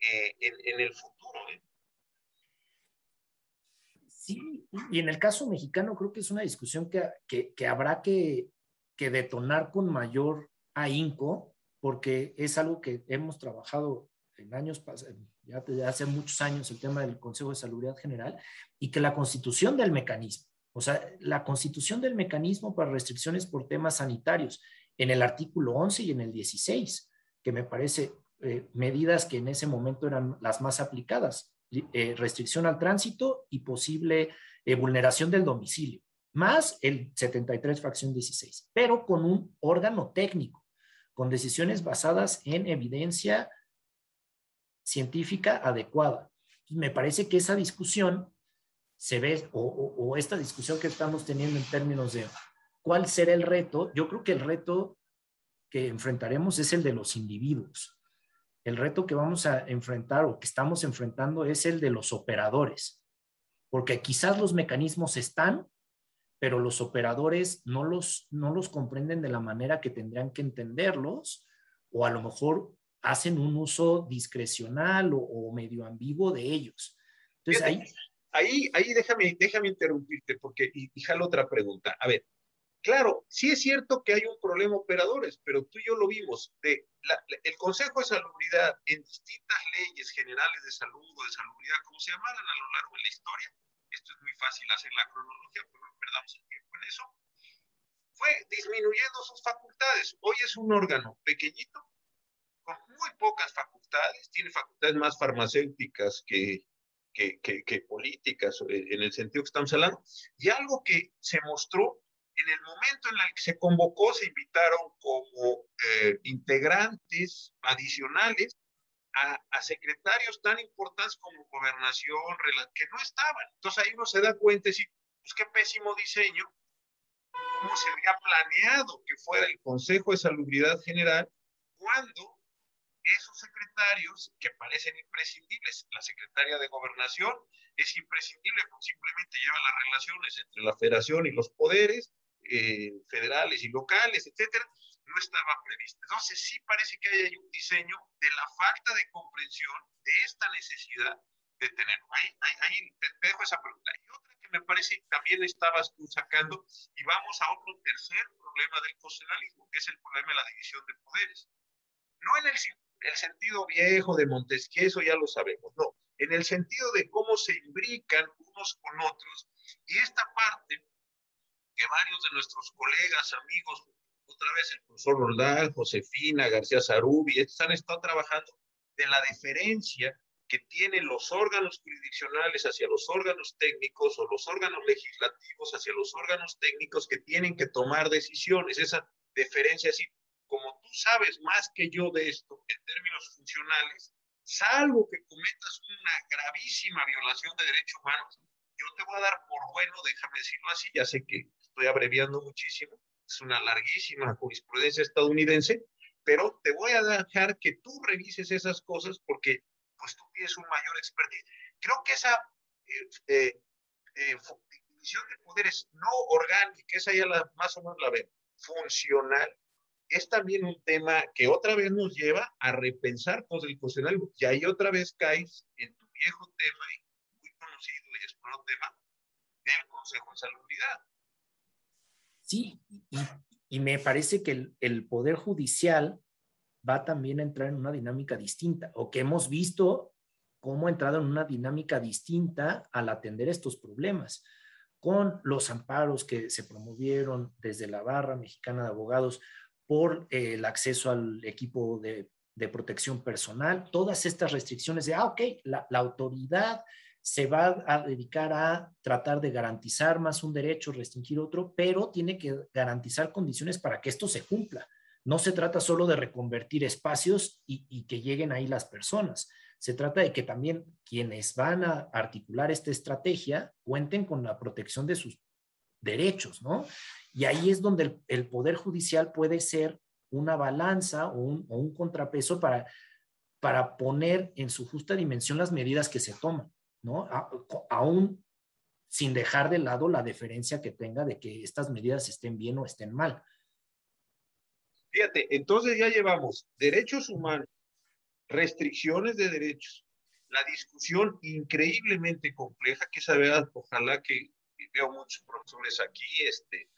[SPEAKER 1] eh, en, el futuro. ¿eh?
[SPEAKER 2] Sí, y en el caso mexicano creo que es una discusión que, que, habrá que, que detonar con mayor ahínco, porque es algo que hemos trabajado en años pasados, ya hace muchos años, el tema del Consejo de Salubridad General, y que la constitución del mecanismo, o sea, la constitución del mecanismo para restricciones por temas sanitarios, en el artículo 11 y en el 16, que me parece eh, medidas que en ese momento eran las más aplicadas, eh, restricción al tránsito y posible eh, vulneración del domicilio. más el 73 fracción 16, pero con un órgano técnico, con decisiones basadas en evidencia científica adecuada. Me parece que esa discusión se ve, o, o, esta discusión que estamos teniendo en términos de cuál será el reto, yo creo que el reto que enfrentaremos es el de los individuos. El reto que vamos a enfrentar o que estamos enfrentando es el de los operadores, porque quizás los mecanismos están, pero los operadores no los, no los comprenden de la manera que tendrían que entenderlos, o a lo mejor hacen un uso discrecional o, medio ambiguo de ellos.
[SPEAKER 1] Entonces ahí... Ahí, ahí déjame, déjame interrumpirte porque, y, y jalo otra pregunta. A ver, Claro, sí es cierto que hay un problema operadores, pero tú y yo lo vimos. El Consejo de Salubridad en distintas leyes generales de salud o de salubridad, como se llamaran a lo largo de la historia, esto es muy fácil hacer la cronología, pero no perdamos el tiempo en eso, fue disminuyendo sus facultades. Hoy es un órgano pequeñito, con muy pocas facultades, tiene facultades más farmacéuticas que, que, que políticas, eh, en el sentido que estamos hablando, y algo que se mostró en el momento en el que se convocó, se invitaron como eh, integrantes adicionales a, a, secretarios tan importantes como gobernación, que no estaban. Entonces ahí uno se da cuenta y dice, pues qué pésimo diseño, cómo se había planeado que fuera el Consejo de Salubridad General cuando esos secretarios que parecen imprescindibles, la secretaria de gobernación es imprescindible porque simplemente lleva las relaciones entre la federación y los poderes, eh, federales y locales, etcétera, no estaba prevista. Entonces sí parece que hay un diseño de la falta de comprensión de esta necesidad de tener. Ahí, ahí, te, dejo esa pregunta. Y otra que me parece que también estabas tú sacando, y vamos a otro tercer problema del constitucionalismo, que es el problema de la división de poderes. No en el, el sentido viejo de Montesquieu, eso ya lo sabemos, no, en el sentido de cómo se imbrican unos con otros, y esta parte que varios de nuestros colegas, amigos, otra vez el profesor Roldán, Josefina, García Zarubi, han estado trabajando de la deferencia que tienen los órganos jurisdiccionales hacia los órganos técnicos o los órganos legislativos hacia los órganos técnicos que tienen que tomar decisiones. Esa deferencia, así como tú sabes más que yo de esto en términos funcionales, salvo que cometas una gravísima violación de derechos humanos, yo te voy a dar por bueno, déjame decirlo así, ya sé que estoy abreviando muchísimo, es una larguísima jurisprudencia estadounidense, pero te voy a dejar que tú revises esas cosas porque pues tú tienes un mayor expertise. Creo que esa eh, eh, eh, división de poderes no orgánica, esa ya la, más o menos la ven, funcional, es también un tema que otra vez nos lleva a repensar constitucional y ahí otra vez caes en tu viejo tema muy conocido y explorado tema del Consejo de Salubridad.
[SPEAKER 2] Y, me parece que el, Poder Judicial va también a entrar en una dinámica distinta, o que hemos visto cómo ha entrado en una dinámica distinta al atender estos problemas, con los amparos que se promovieron desde la barra mexicana de abogados por eh, el acceso al equipo de, protección personal, todas estas restricciones de, ah, ok, la autoridad se va a dedicar a tratar de garantizar más un derecho, restringir otro, pero tiene que garantizar condiciones para que esto se cumpla. No se trata solo de reconvertir espacios y, que lleguen ahí las personas. Se trata de que también quienes van a articular esta estrategia cuenten con la protección de sus derechos, ¿no? Y ahí es donde el, Poder Judicial puede ser una balanza o un, o un contrapeso para, para poner en su justa dimensión las medidas que se toman. ¿No? aún sin dejar de lado la deferencia que tenga de que estas medidas estén bien o estén mal.
[SPEAKER 1] Fíjate, entonces ya llevamos derechos humanos, restricciones de derechos, la discusión increíblemente compleja, que esa ojalá que veo muchos profesores aquí, este,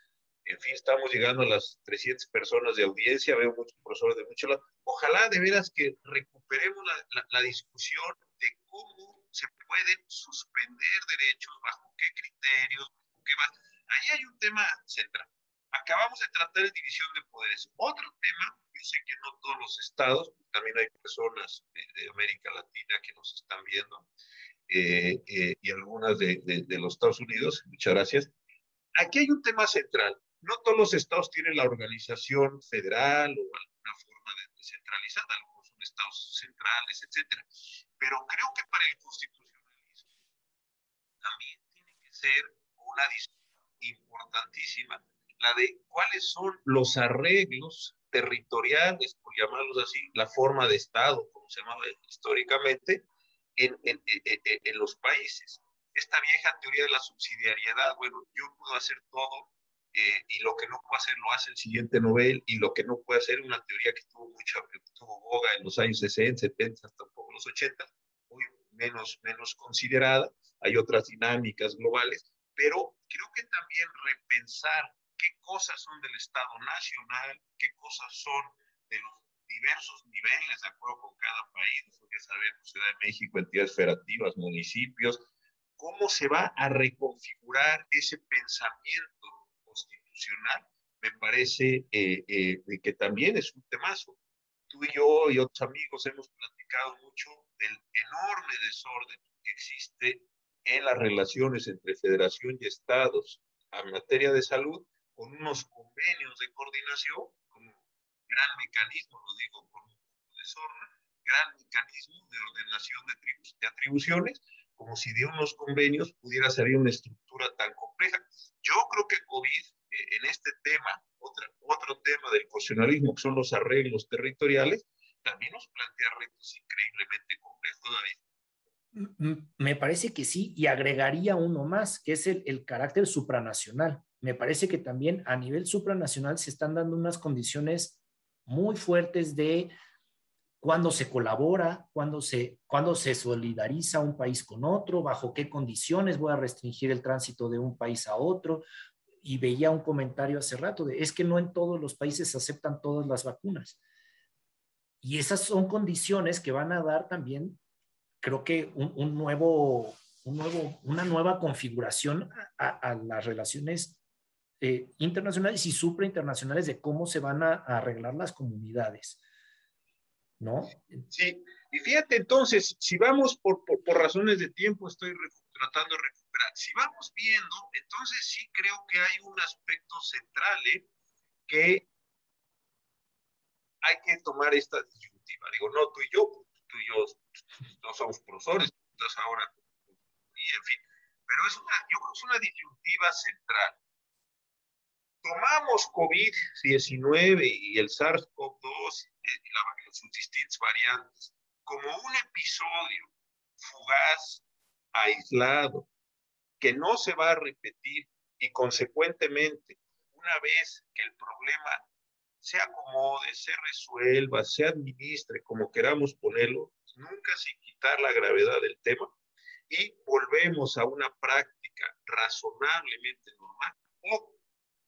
[SPEAKER 1] en fin, estamos llegando a las 300 personas de audiencia, veo muchos profesores de muchos lados, ojalá de veras que recuperemos la, la discusión de cómo se pueden suspender derechos, bajo qué criterios, bajo qué va. Ahí hay un tema central. Acabamos de tratar de división de poderes. Otro tema, yo sé que no todos los estados, también hay personas de, América Latina que nos están viendo, eh, eh, y algunas de, los Estados Unidos, muchas gracias, aquí hay un tema central. No todos los estados tienen la organización federal o alguna forma de descentralizada, algunos son estados centrales, etcétera. Pero creo que para el constitucionalismo también tiene que ser una discusión importantísima la de cuáles son los arreglos territoriales, por llamarlos así, la forma de Estado, como se llamaba históricamente, en, en, en, en, los países. Esta vieja teoría de la subsidiariedad, bueno, yo puedo hacer todo eh, y lo que no puedo hacer lo hace el siguiente Nobel y lo que no puede hacer una teoría que tuvo mucha, que tuvo boga en los años 60, 70, hasta un poco los 80, muy menos, menos considerada. Hay otras dinámicas globales, pero creo que también repensar qué cosas son del Estado nacional, qué cosas son de los diversos niveles de acuerdo con cada país, que sabemos, Ciudad de México, entidades federativas, municipios, cómo se va a reconfigurar ese pensamiento constitucional, me parece eh, eh, que también es un temazo. Tú y yo y otros amigos hemos platicado mucho del enorme desorden que existe en las relaciones entre federación y estados en materia de salud con unos convenios de coordinación, como gran mecanismo, lo digo con un poco de sorna, gran mecanismo de ordenación de, de atribuciones, como si de unos convenios pudiera salir una estructura tan compleja. Yo creo que COVID, en este tema, otro, otro tema del constitucionalismo, que son los arreglos territoriales, también nos plantea retos increíblemente complejos, David.
[SPEAKER 2] Me parece que sí, y agregaría uno más, que es el, el carácter supranacional me parece que también a nivel supranacional se están dando unas condiciones muy fuertes de cuándo se colabora, cuándo se, cuando se solidariza un país con otro, bajo qué condiciones voy a restringir el tránsito de un país a otro. Y veía un comentario hace rato de, es que no en todos los países se aceptan todas las vacunas. Y esas son condiciones que van a dar también, creo que, un, un nuevo, un nuevo, una nueva configuración a, a, las relaciones eh, internacionales y suprainternacionales de cómo se van a, a, arreglar las comunidades. ¿No?
[SPEAKER 1] Sí, y fíjate entonces, si vamos por, por, por razones de tiempo, estoy tratando de si vamos viendo, entonces sí creo que hay un aspecto central ¿eh? que hay que tomar esta disyuntiva. Digo, no tú y yo, tú y yo no somos profesores, entonces ahora, en fin, pero es una, yo creo que es una disyuntiva central tomamos COVID-19 y el SARS-CoV-2 y la, sus distintas variantes como un episodio fugaz, aislado, que no se va a repetir y consecuentemente, una vez que el problema se acomode, se resuelva, se administre, como queramos ponerlo, nunca sin quitar la gravedad del tema, y volvemos a una práctica razonablemente normal o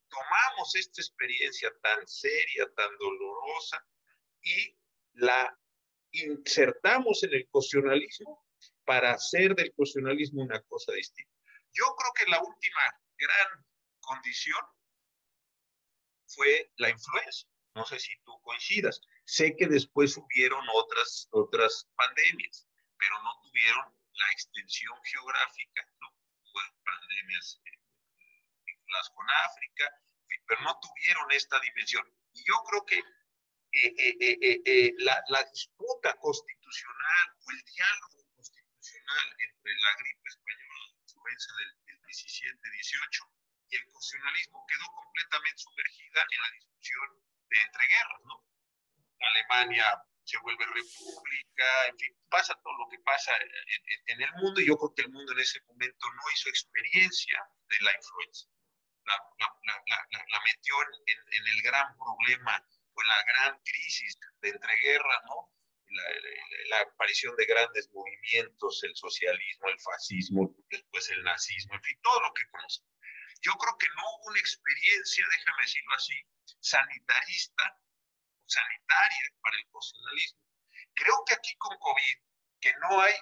[SPEAKER 1] tomamos esta experiencia tan seria, tan dolorosa y la insertamos en el cuestionalismo para hacer del cuestionalismo una cosa distinta. Yo creo que la última gran condición fue la influencia. No sé si tú coincidas. Sé que después hubieron otras, otras pandemias, pero no tuvieron la extensión geográfica, ¿no? Hubo pandemias eh, vinculadas con África, pero no tuvieron esta dimensión. Y yo creo que eh, eh, eh, la, la, disputa constitucional o el diálogo constitucional entre la gripe española, la influenza del, del 17-18 y el constitucionalismo quedó completamente sumergida en la discusión de entreguerras, ¿no? Alemania se vuelve república, en fin, pasa todo lo que pasa en, en, el mundo y yo creo que el mundo en ese momento no hizo experiencia de la influenza la, la, la, la metió en, en, el gran problema o en la gran crisis de entreguerra, ¿no? La, aparición de grandes movimientos, el socialismo, el fascismo, después el nazismo, en fin, todo lo que conocemos. Yo creo que no hubo una experiencia, déjame decirlo así, sanitarista sanitaria para el constitucionalismo. Creo que aquí con COVID, que no hay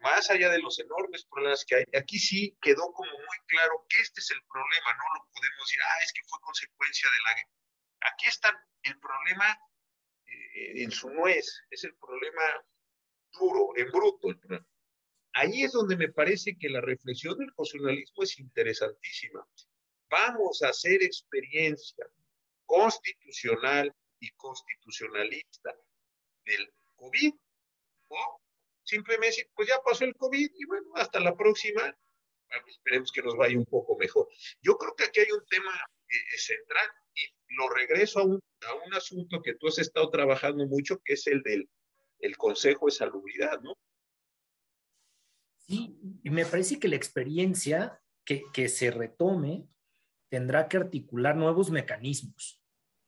[SPEAKER 1] más allá de los enormes problemas que hay, aquí sí quedó como muy claro que este es el problema, no lo podemos decir, ah, es que fue consecuencia de la. Aquí está el problema en su nuez, es el problema duro, en bruto. Ahí es donde me parece que la reflexión del constitucionalismo es interesantísima. vamos a hacer experiencia constitucional y constitucionalista del COVID o simplemente pues ya pasó el COVID y bueno, hasta la próxima, esperemos que nos vaya un poco mejor. Yo creo que aquí hay un tema eh, central lo regreso a un, a un asunto que tú has estado trabajando mucho, que es el del el Consejo de Salubridad, ¿no?
[SPEAKER 2] Sí, y me parece que la experiencia que, que se retome tendrá que articular nuevos mecanismos.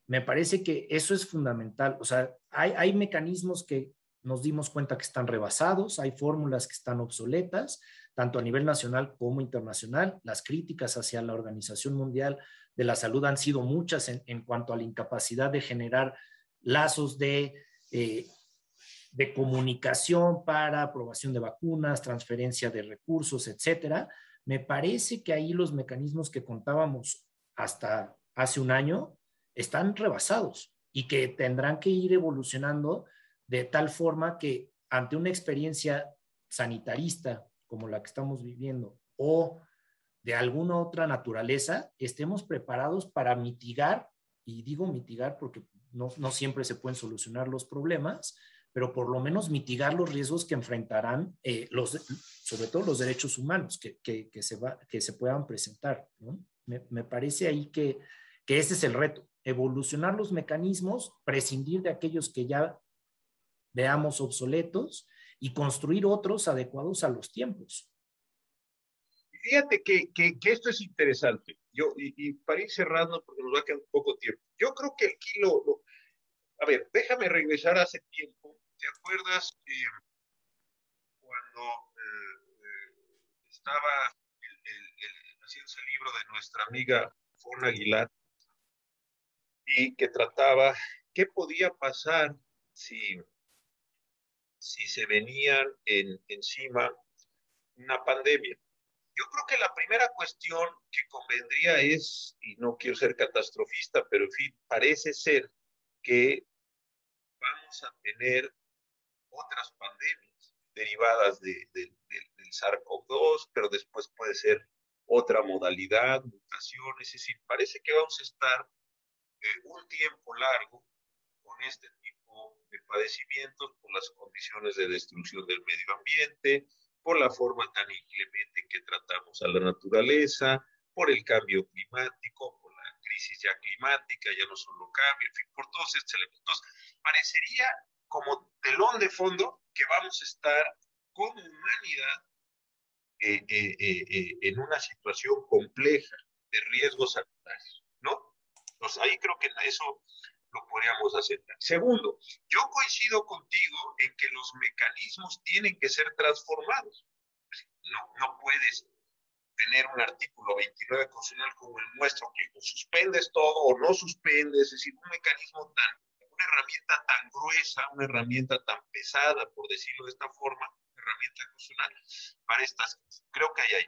[SPEAKER 2] Me parece que eso es fundamental. O sea, hay, hay mecanismos que nos dimos cuenta que están rebasados, hay fórmulas que están obsoletas, tanto a nivel nacional como internacional. Las críticas hacia la Organización Mundial de la Salud han sido muchas en, cuanto a la incapacidad de generar lazos de, eh, de comunicación para aprobación de vacunas, transferencia de recursos, etcétera. Me parece que ahí los mecanismos que contábamos hasta hace un año están rebasados y que tendrán que ir evolucionando de tal forma que ante una experiencia sanitarista como la que estamos viviendo o de alguna otra naturaleza, estemos preparados para mitigar, y digo mitigar porque no, no siempre se pueden solucionar los problemas, pero por lo menos mitigar los riesgos que enfrentarán eh, los, sobre todo los derechos humanos que, que, se, va, que se puedan presentar. Me, me, parece ahí que, que ese es el reto, evolucionar los mecanismos, prescindir de aquellos que ya veamos obsoletos y construir otros adecuados a los tiempos.
[SPEAKER 1] Fíjate que, que, esto es interesante. Yo, y, para ir cerrando, porque nos va a quedar poco tiempo, yo creo que aquí lo, lo a ver, déjame regresar hace tiempo. ¿Te acuerdas eh, cuando eh, estaba el, el, el, haciendo ese libro de nuestra amiga Fona Aguilar y que trataba qué podía pasar si, si se venían en, encima una pandemia? Yo creo que la primera cuestión que convendría es, y no quiero ser catastrofista, pero en fin, parece ser que vamos a tener otras pandemias derivadas de, de, de, del SARS-CoV-2, pero después puede ser otra modalidad, mutación, es decir, parece que vamos a estar eh, un tiempo largo con este tipo de padecimientos por las condiciones de destrucción del medio ambiente, por la forma tan inclemente que tratamos a la naturaleza, por el cambio climático, por la crisis ya climática, ya no solo cambio, en fin, por todos estos elementos parecería como telón de fondo que vamos a estar como humanidad eh, eh, eh, en una situación compleja de riesgos sanitarios, ¿no? Entonces ahí creo que eso lo podríamos aceptar. Segundo, yo coincido contigo en que los mecanismos tienen que ser transformados. No, no puedes tener un artículo 29 constitucional como el nuestro que suspendes todo o no suspendes, es decir, un mecanismo tan una herramienta tan gruesa, una herramienta tan pesada, por decirlo de esta forma, herramienta constitucional para estas Creo que hay ahí.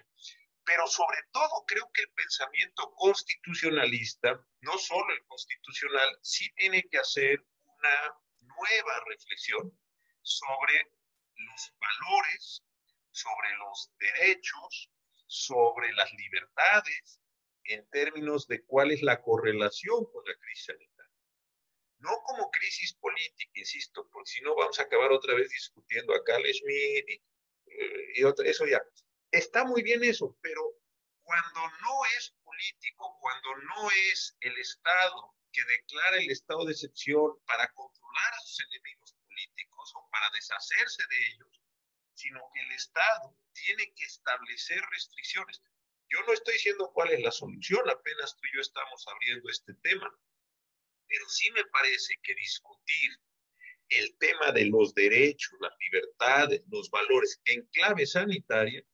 [SPEAKER 1] Pero sobre todo creo que el pensamiento constitucionalista, no solo el constitucional, sí tiene que hacer una nueva reflexión sobre los valores, sobre los derechos, sobre las libertades, en términos de cuál es la correlación con la crisis sanitaria no como crisis política, insisto, porque si no vamos a acabar otra vez discutiendo a Carl Schmitt y, eh, y eso ya. Está muy bien eso, pero cuando no es político, cuando no es el Estado que declara el estado de excepción para controlar a sus enemigos políticos o para deshacerse de ellos, sino que el Estado tiene que establecer restricciones. Yo no estoy diciendo cuál es la solución, apenas tú y yo estamos abriendo este tema, pero sí me parece que discutir el tema de los derechos, las libertades, los valores en clave sanitaria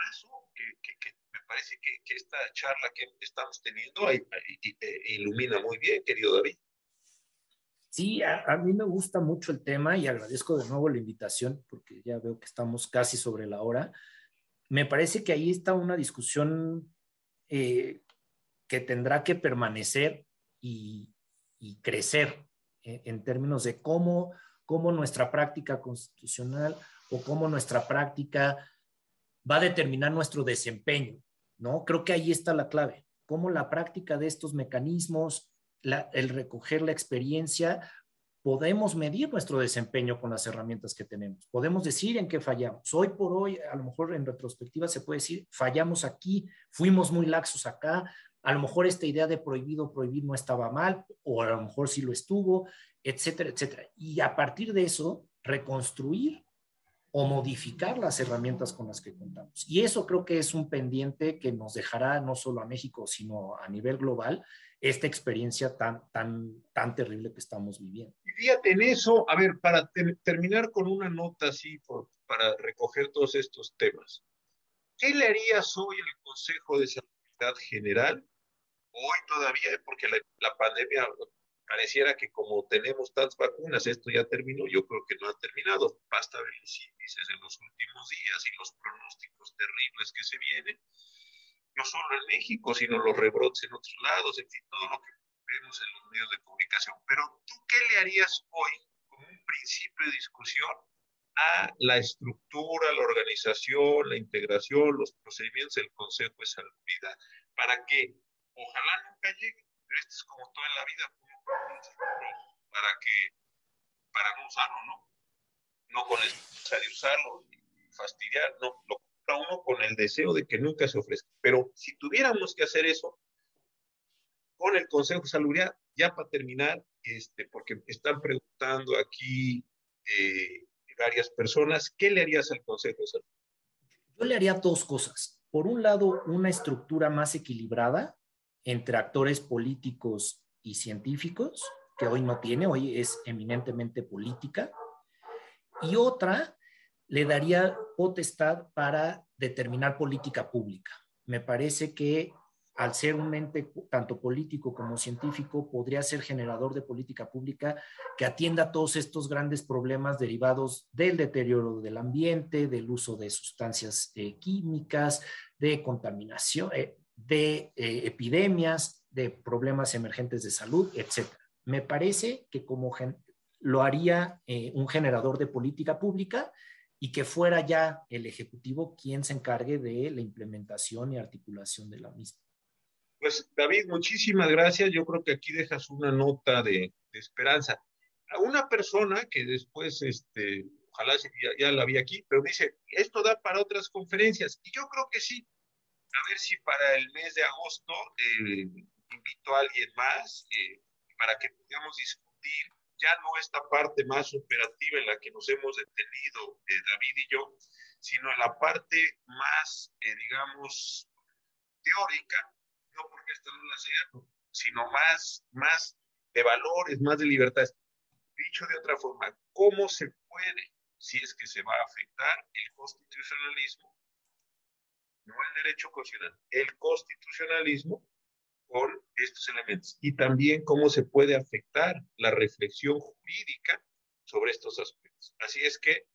[SPEAKER 1] temazo que, que, que me parece que, que, esta charla que estamos teniendo ahí, ahí, eh, ilumina muy bien, querido David.
[SPEAKER 2] Sí, a, a, mí me gusta mucho el tema y agradezco de nuevo la invitación porque ya veo que estamos casi sobre la hora. Me parece que ahí está una discusión eh, que tendrá que permanecer y, y crecer en, en, términos de cómo, cómo nuestra práctica constitucional o cómo nuestra práctica va a determinar nuestro desempeño ¿no? Creo que ahí está la clave, cómo la práctica de estos mecanismos, el recoger la experiencia, podemos medir nuestro desempeño con las herramientas que tenemos. Podemos decir en qué fallamos. Hoy por hoy, a lo mejor en retrospectiva se puede decir, fallamos aquí, fuimos muy laxos acá, a lo mejor esta idea de prohibido prohibir no estaba mal, o a lo mejor sí lo estuvo, etcétera, etcétera. Y a partir de eso, reconstruir o modificar las herramientas con las que contamos. Y eso creo que es un pendiente que nos dejará no solo a México, sino a nivel global, esta experiencia tan, tan, tan terrible que estamos viviendo.
[SPEAKER 1] Y fíjate en eso, a ver, para terminar con una nota así, para recoger todos estos temas, ¿qué le harías hoy al Consejo de Seguridad General? Hoy todavía, porque la, la pandemia pareciera que como tenemos tantas vacunas, esto ya terminó, yo creo que no ha terminado. Basta ver los índices en los últimos días y los pronósticos terribles que se vienen, no solo en México, sino los rebrotes en otros lados, en fin, todo lo que vemos en los medios de comunicación. Pero tú, ¿qué le harías hoy como un principio de discusión a la estructura, la organización, la integración, los procedimientos del Consejo de Salubridad, para que ojalá nunca llegue, pero esto es como todo en la vida, para que, para no usarlo, ¿no? No con el de usarlo y fastidiar, no, lo compra uno con el deseo de que nunca se ofrezca. Pero si tuviéramos que hacer eso, con el Consejo de ya para terminar, este, porque están preguntando aquí eh, varias personas, ¿qué le harías al Consejo de Salud?
[SPEAKER 2] Yo le haría dos cosas. Por un lado, una estructura más equilibrada entre actores políticos y científicos, que hoy no tiene, hoy es eminentemente política, y otra le daría potestad para determinar política pública. Me parece que al ser un ente tanto político como científico, podría ser generador de política pública que atienda todos estos grandes problemas derivados del deterioro del ambiente, del uso de sustancias eh, químicas, de contaminación, eh, de eh, epidemias, de problemas emergentes de salud, etc. Me parece que como lo haría eh, un generador de política pública y que fuera ya el Ejecutivo quien se encargue de la implementación y articulación de la misma.
[SPEAKER 1] Pues David, muchísimas gracias. Yo creo que aquí dejas una nota de, esperanza. A una persona que después, este, ojalá ya, la vi aquí, pero dice, esto da para otras conferencias. Y yo creo que sí. A ver si para el mes de agosto eh, invito a alguien más eh, para que podamos discutir ya no esta parte más operativa en la que nos hemos detenido eh, David y yo, sino en la parte más, eh, digamos, teórica, no porque esta no la sea, sino más, más de valores, más de libertades. Dicho de otra forma, ¿cómo se puede, si es que se va a afectar el constitucionalismo, no el derecho constitucional, el constitucionalismo con estos elementos y también cómo se puede afectar la reflexión jurídica sobre estos aspectos. Así es que,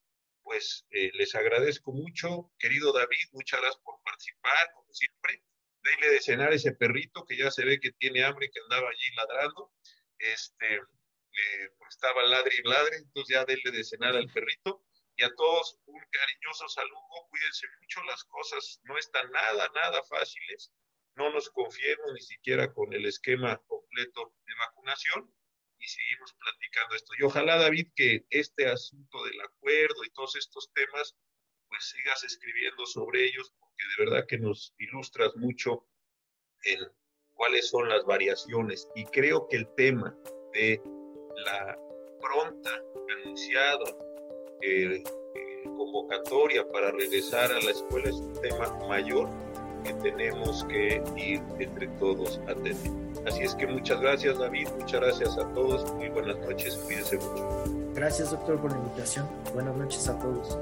[SPEAKER 1] pues, eh, les agradezco mucho, querido David, muchas gracias por participar, como siempre. Dele de cenar ese perrito que ya se ve que tiene hambre, que andaba allí ladrando. Este, eh, pues estaba ladre y ladre, entonces ya dele de cenar al perrito. Y a todos un cariñoso saludo, cuídense mucho, las cosas no están nada, nada fáciles no nos confiemos ni siquiera con el esquema completo de vacunación y seguimos platicando esto. Y ojalá, David, que este asunto del acuerdo y todos estos temas, pues sigas escribiendo sobre ellos, porque de verdad que nos ilustras mucho en cuáles son las variaciones. Y creo que el tema de la pronta anunciada eh, eh, convocatoria para regresar a la escuela es un tema mayor que tenemos que ir entre todos a tener. Así es que muchas gracias David, muchas gracias a todos, muy buenas noches, cuídense mucho.
[SPEAKER 2] Gracias doctor por la invitación, buenas noches a todos.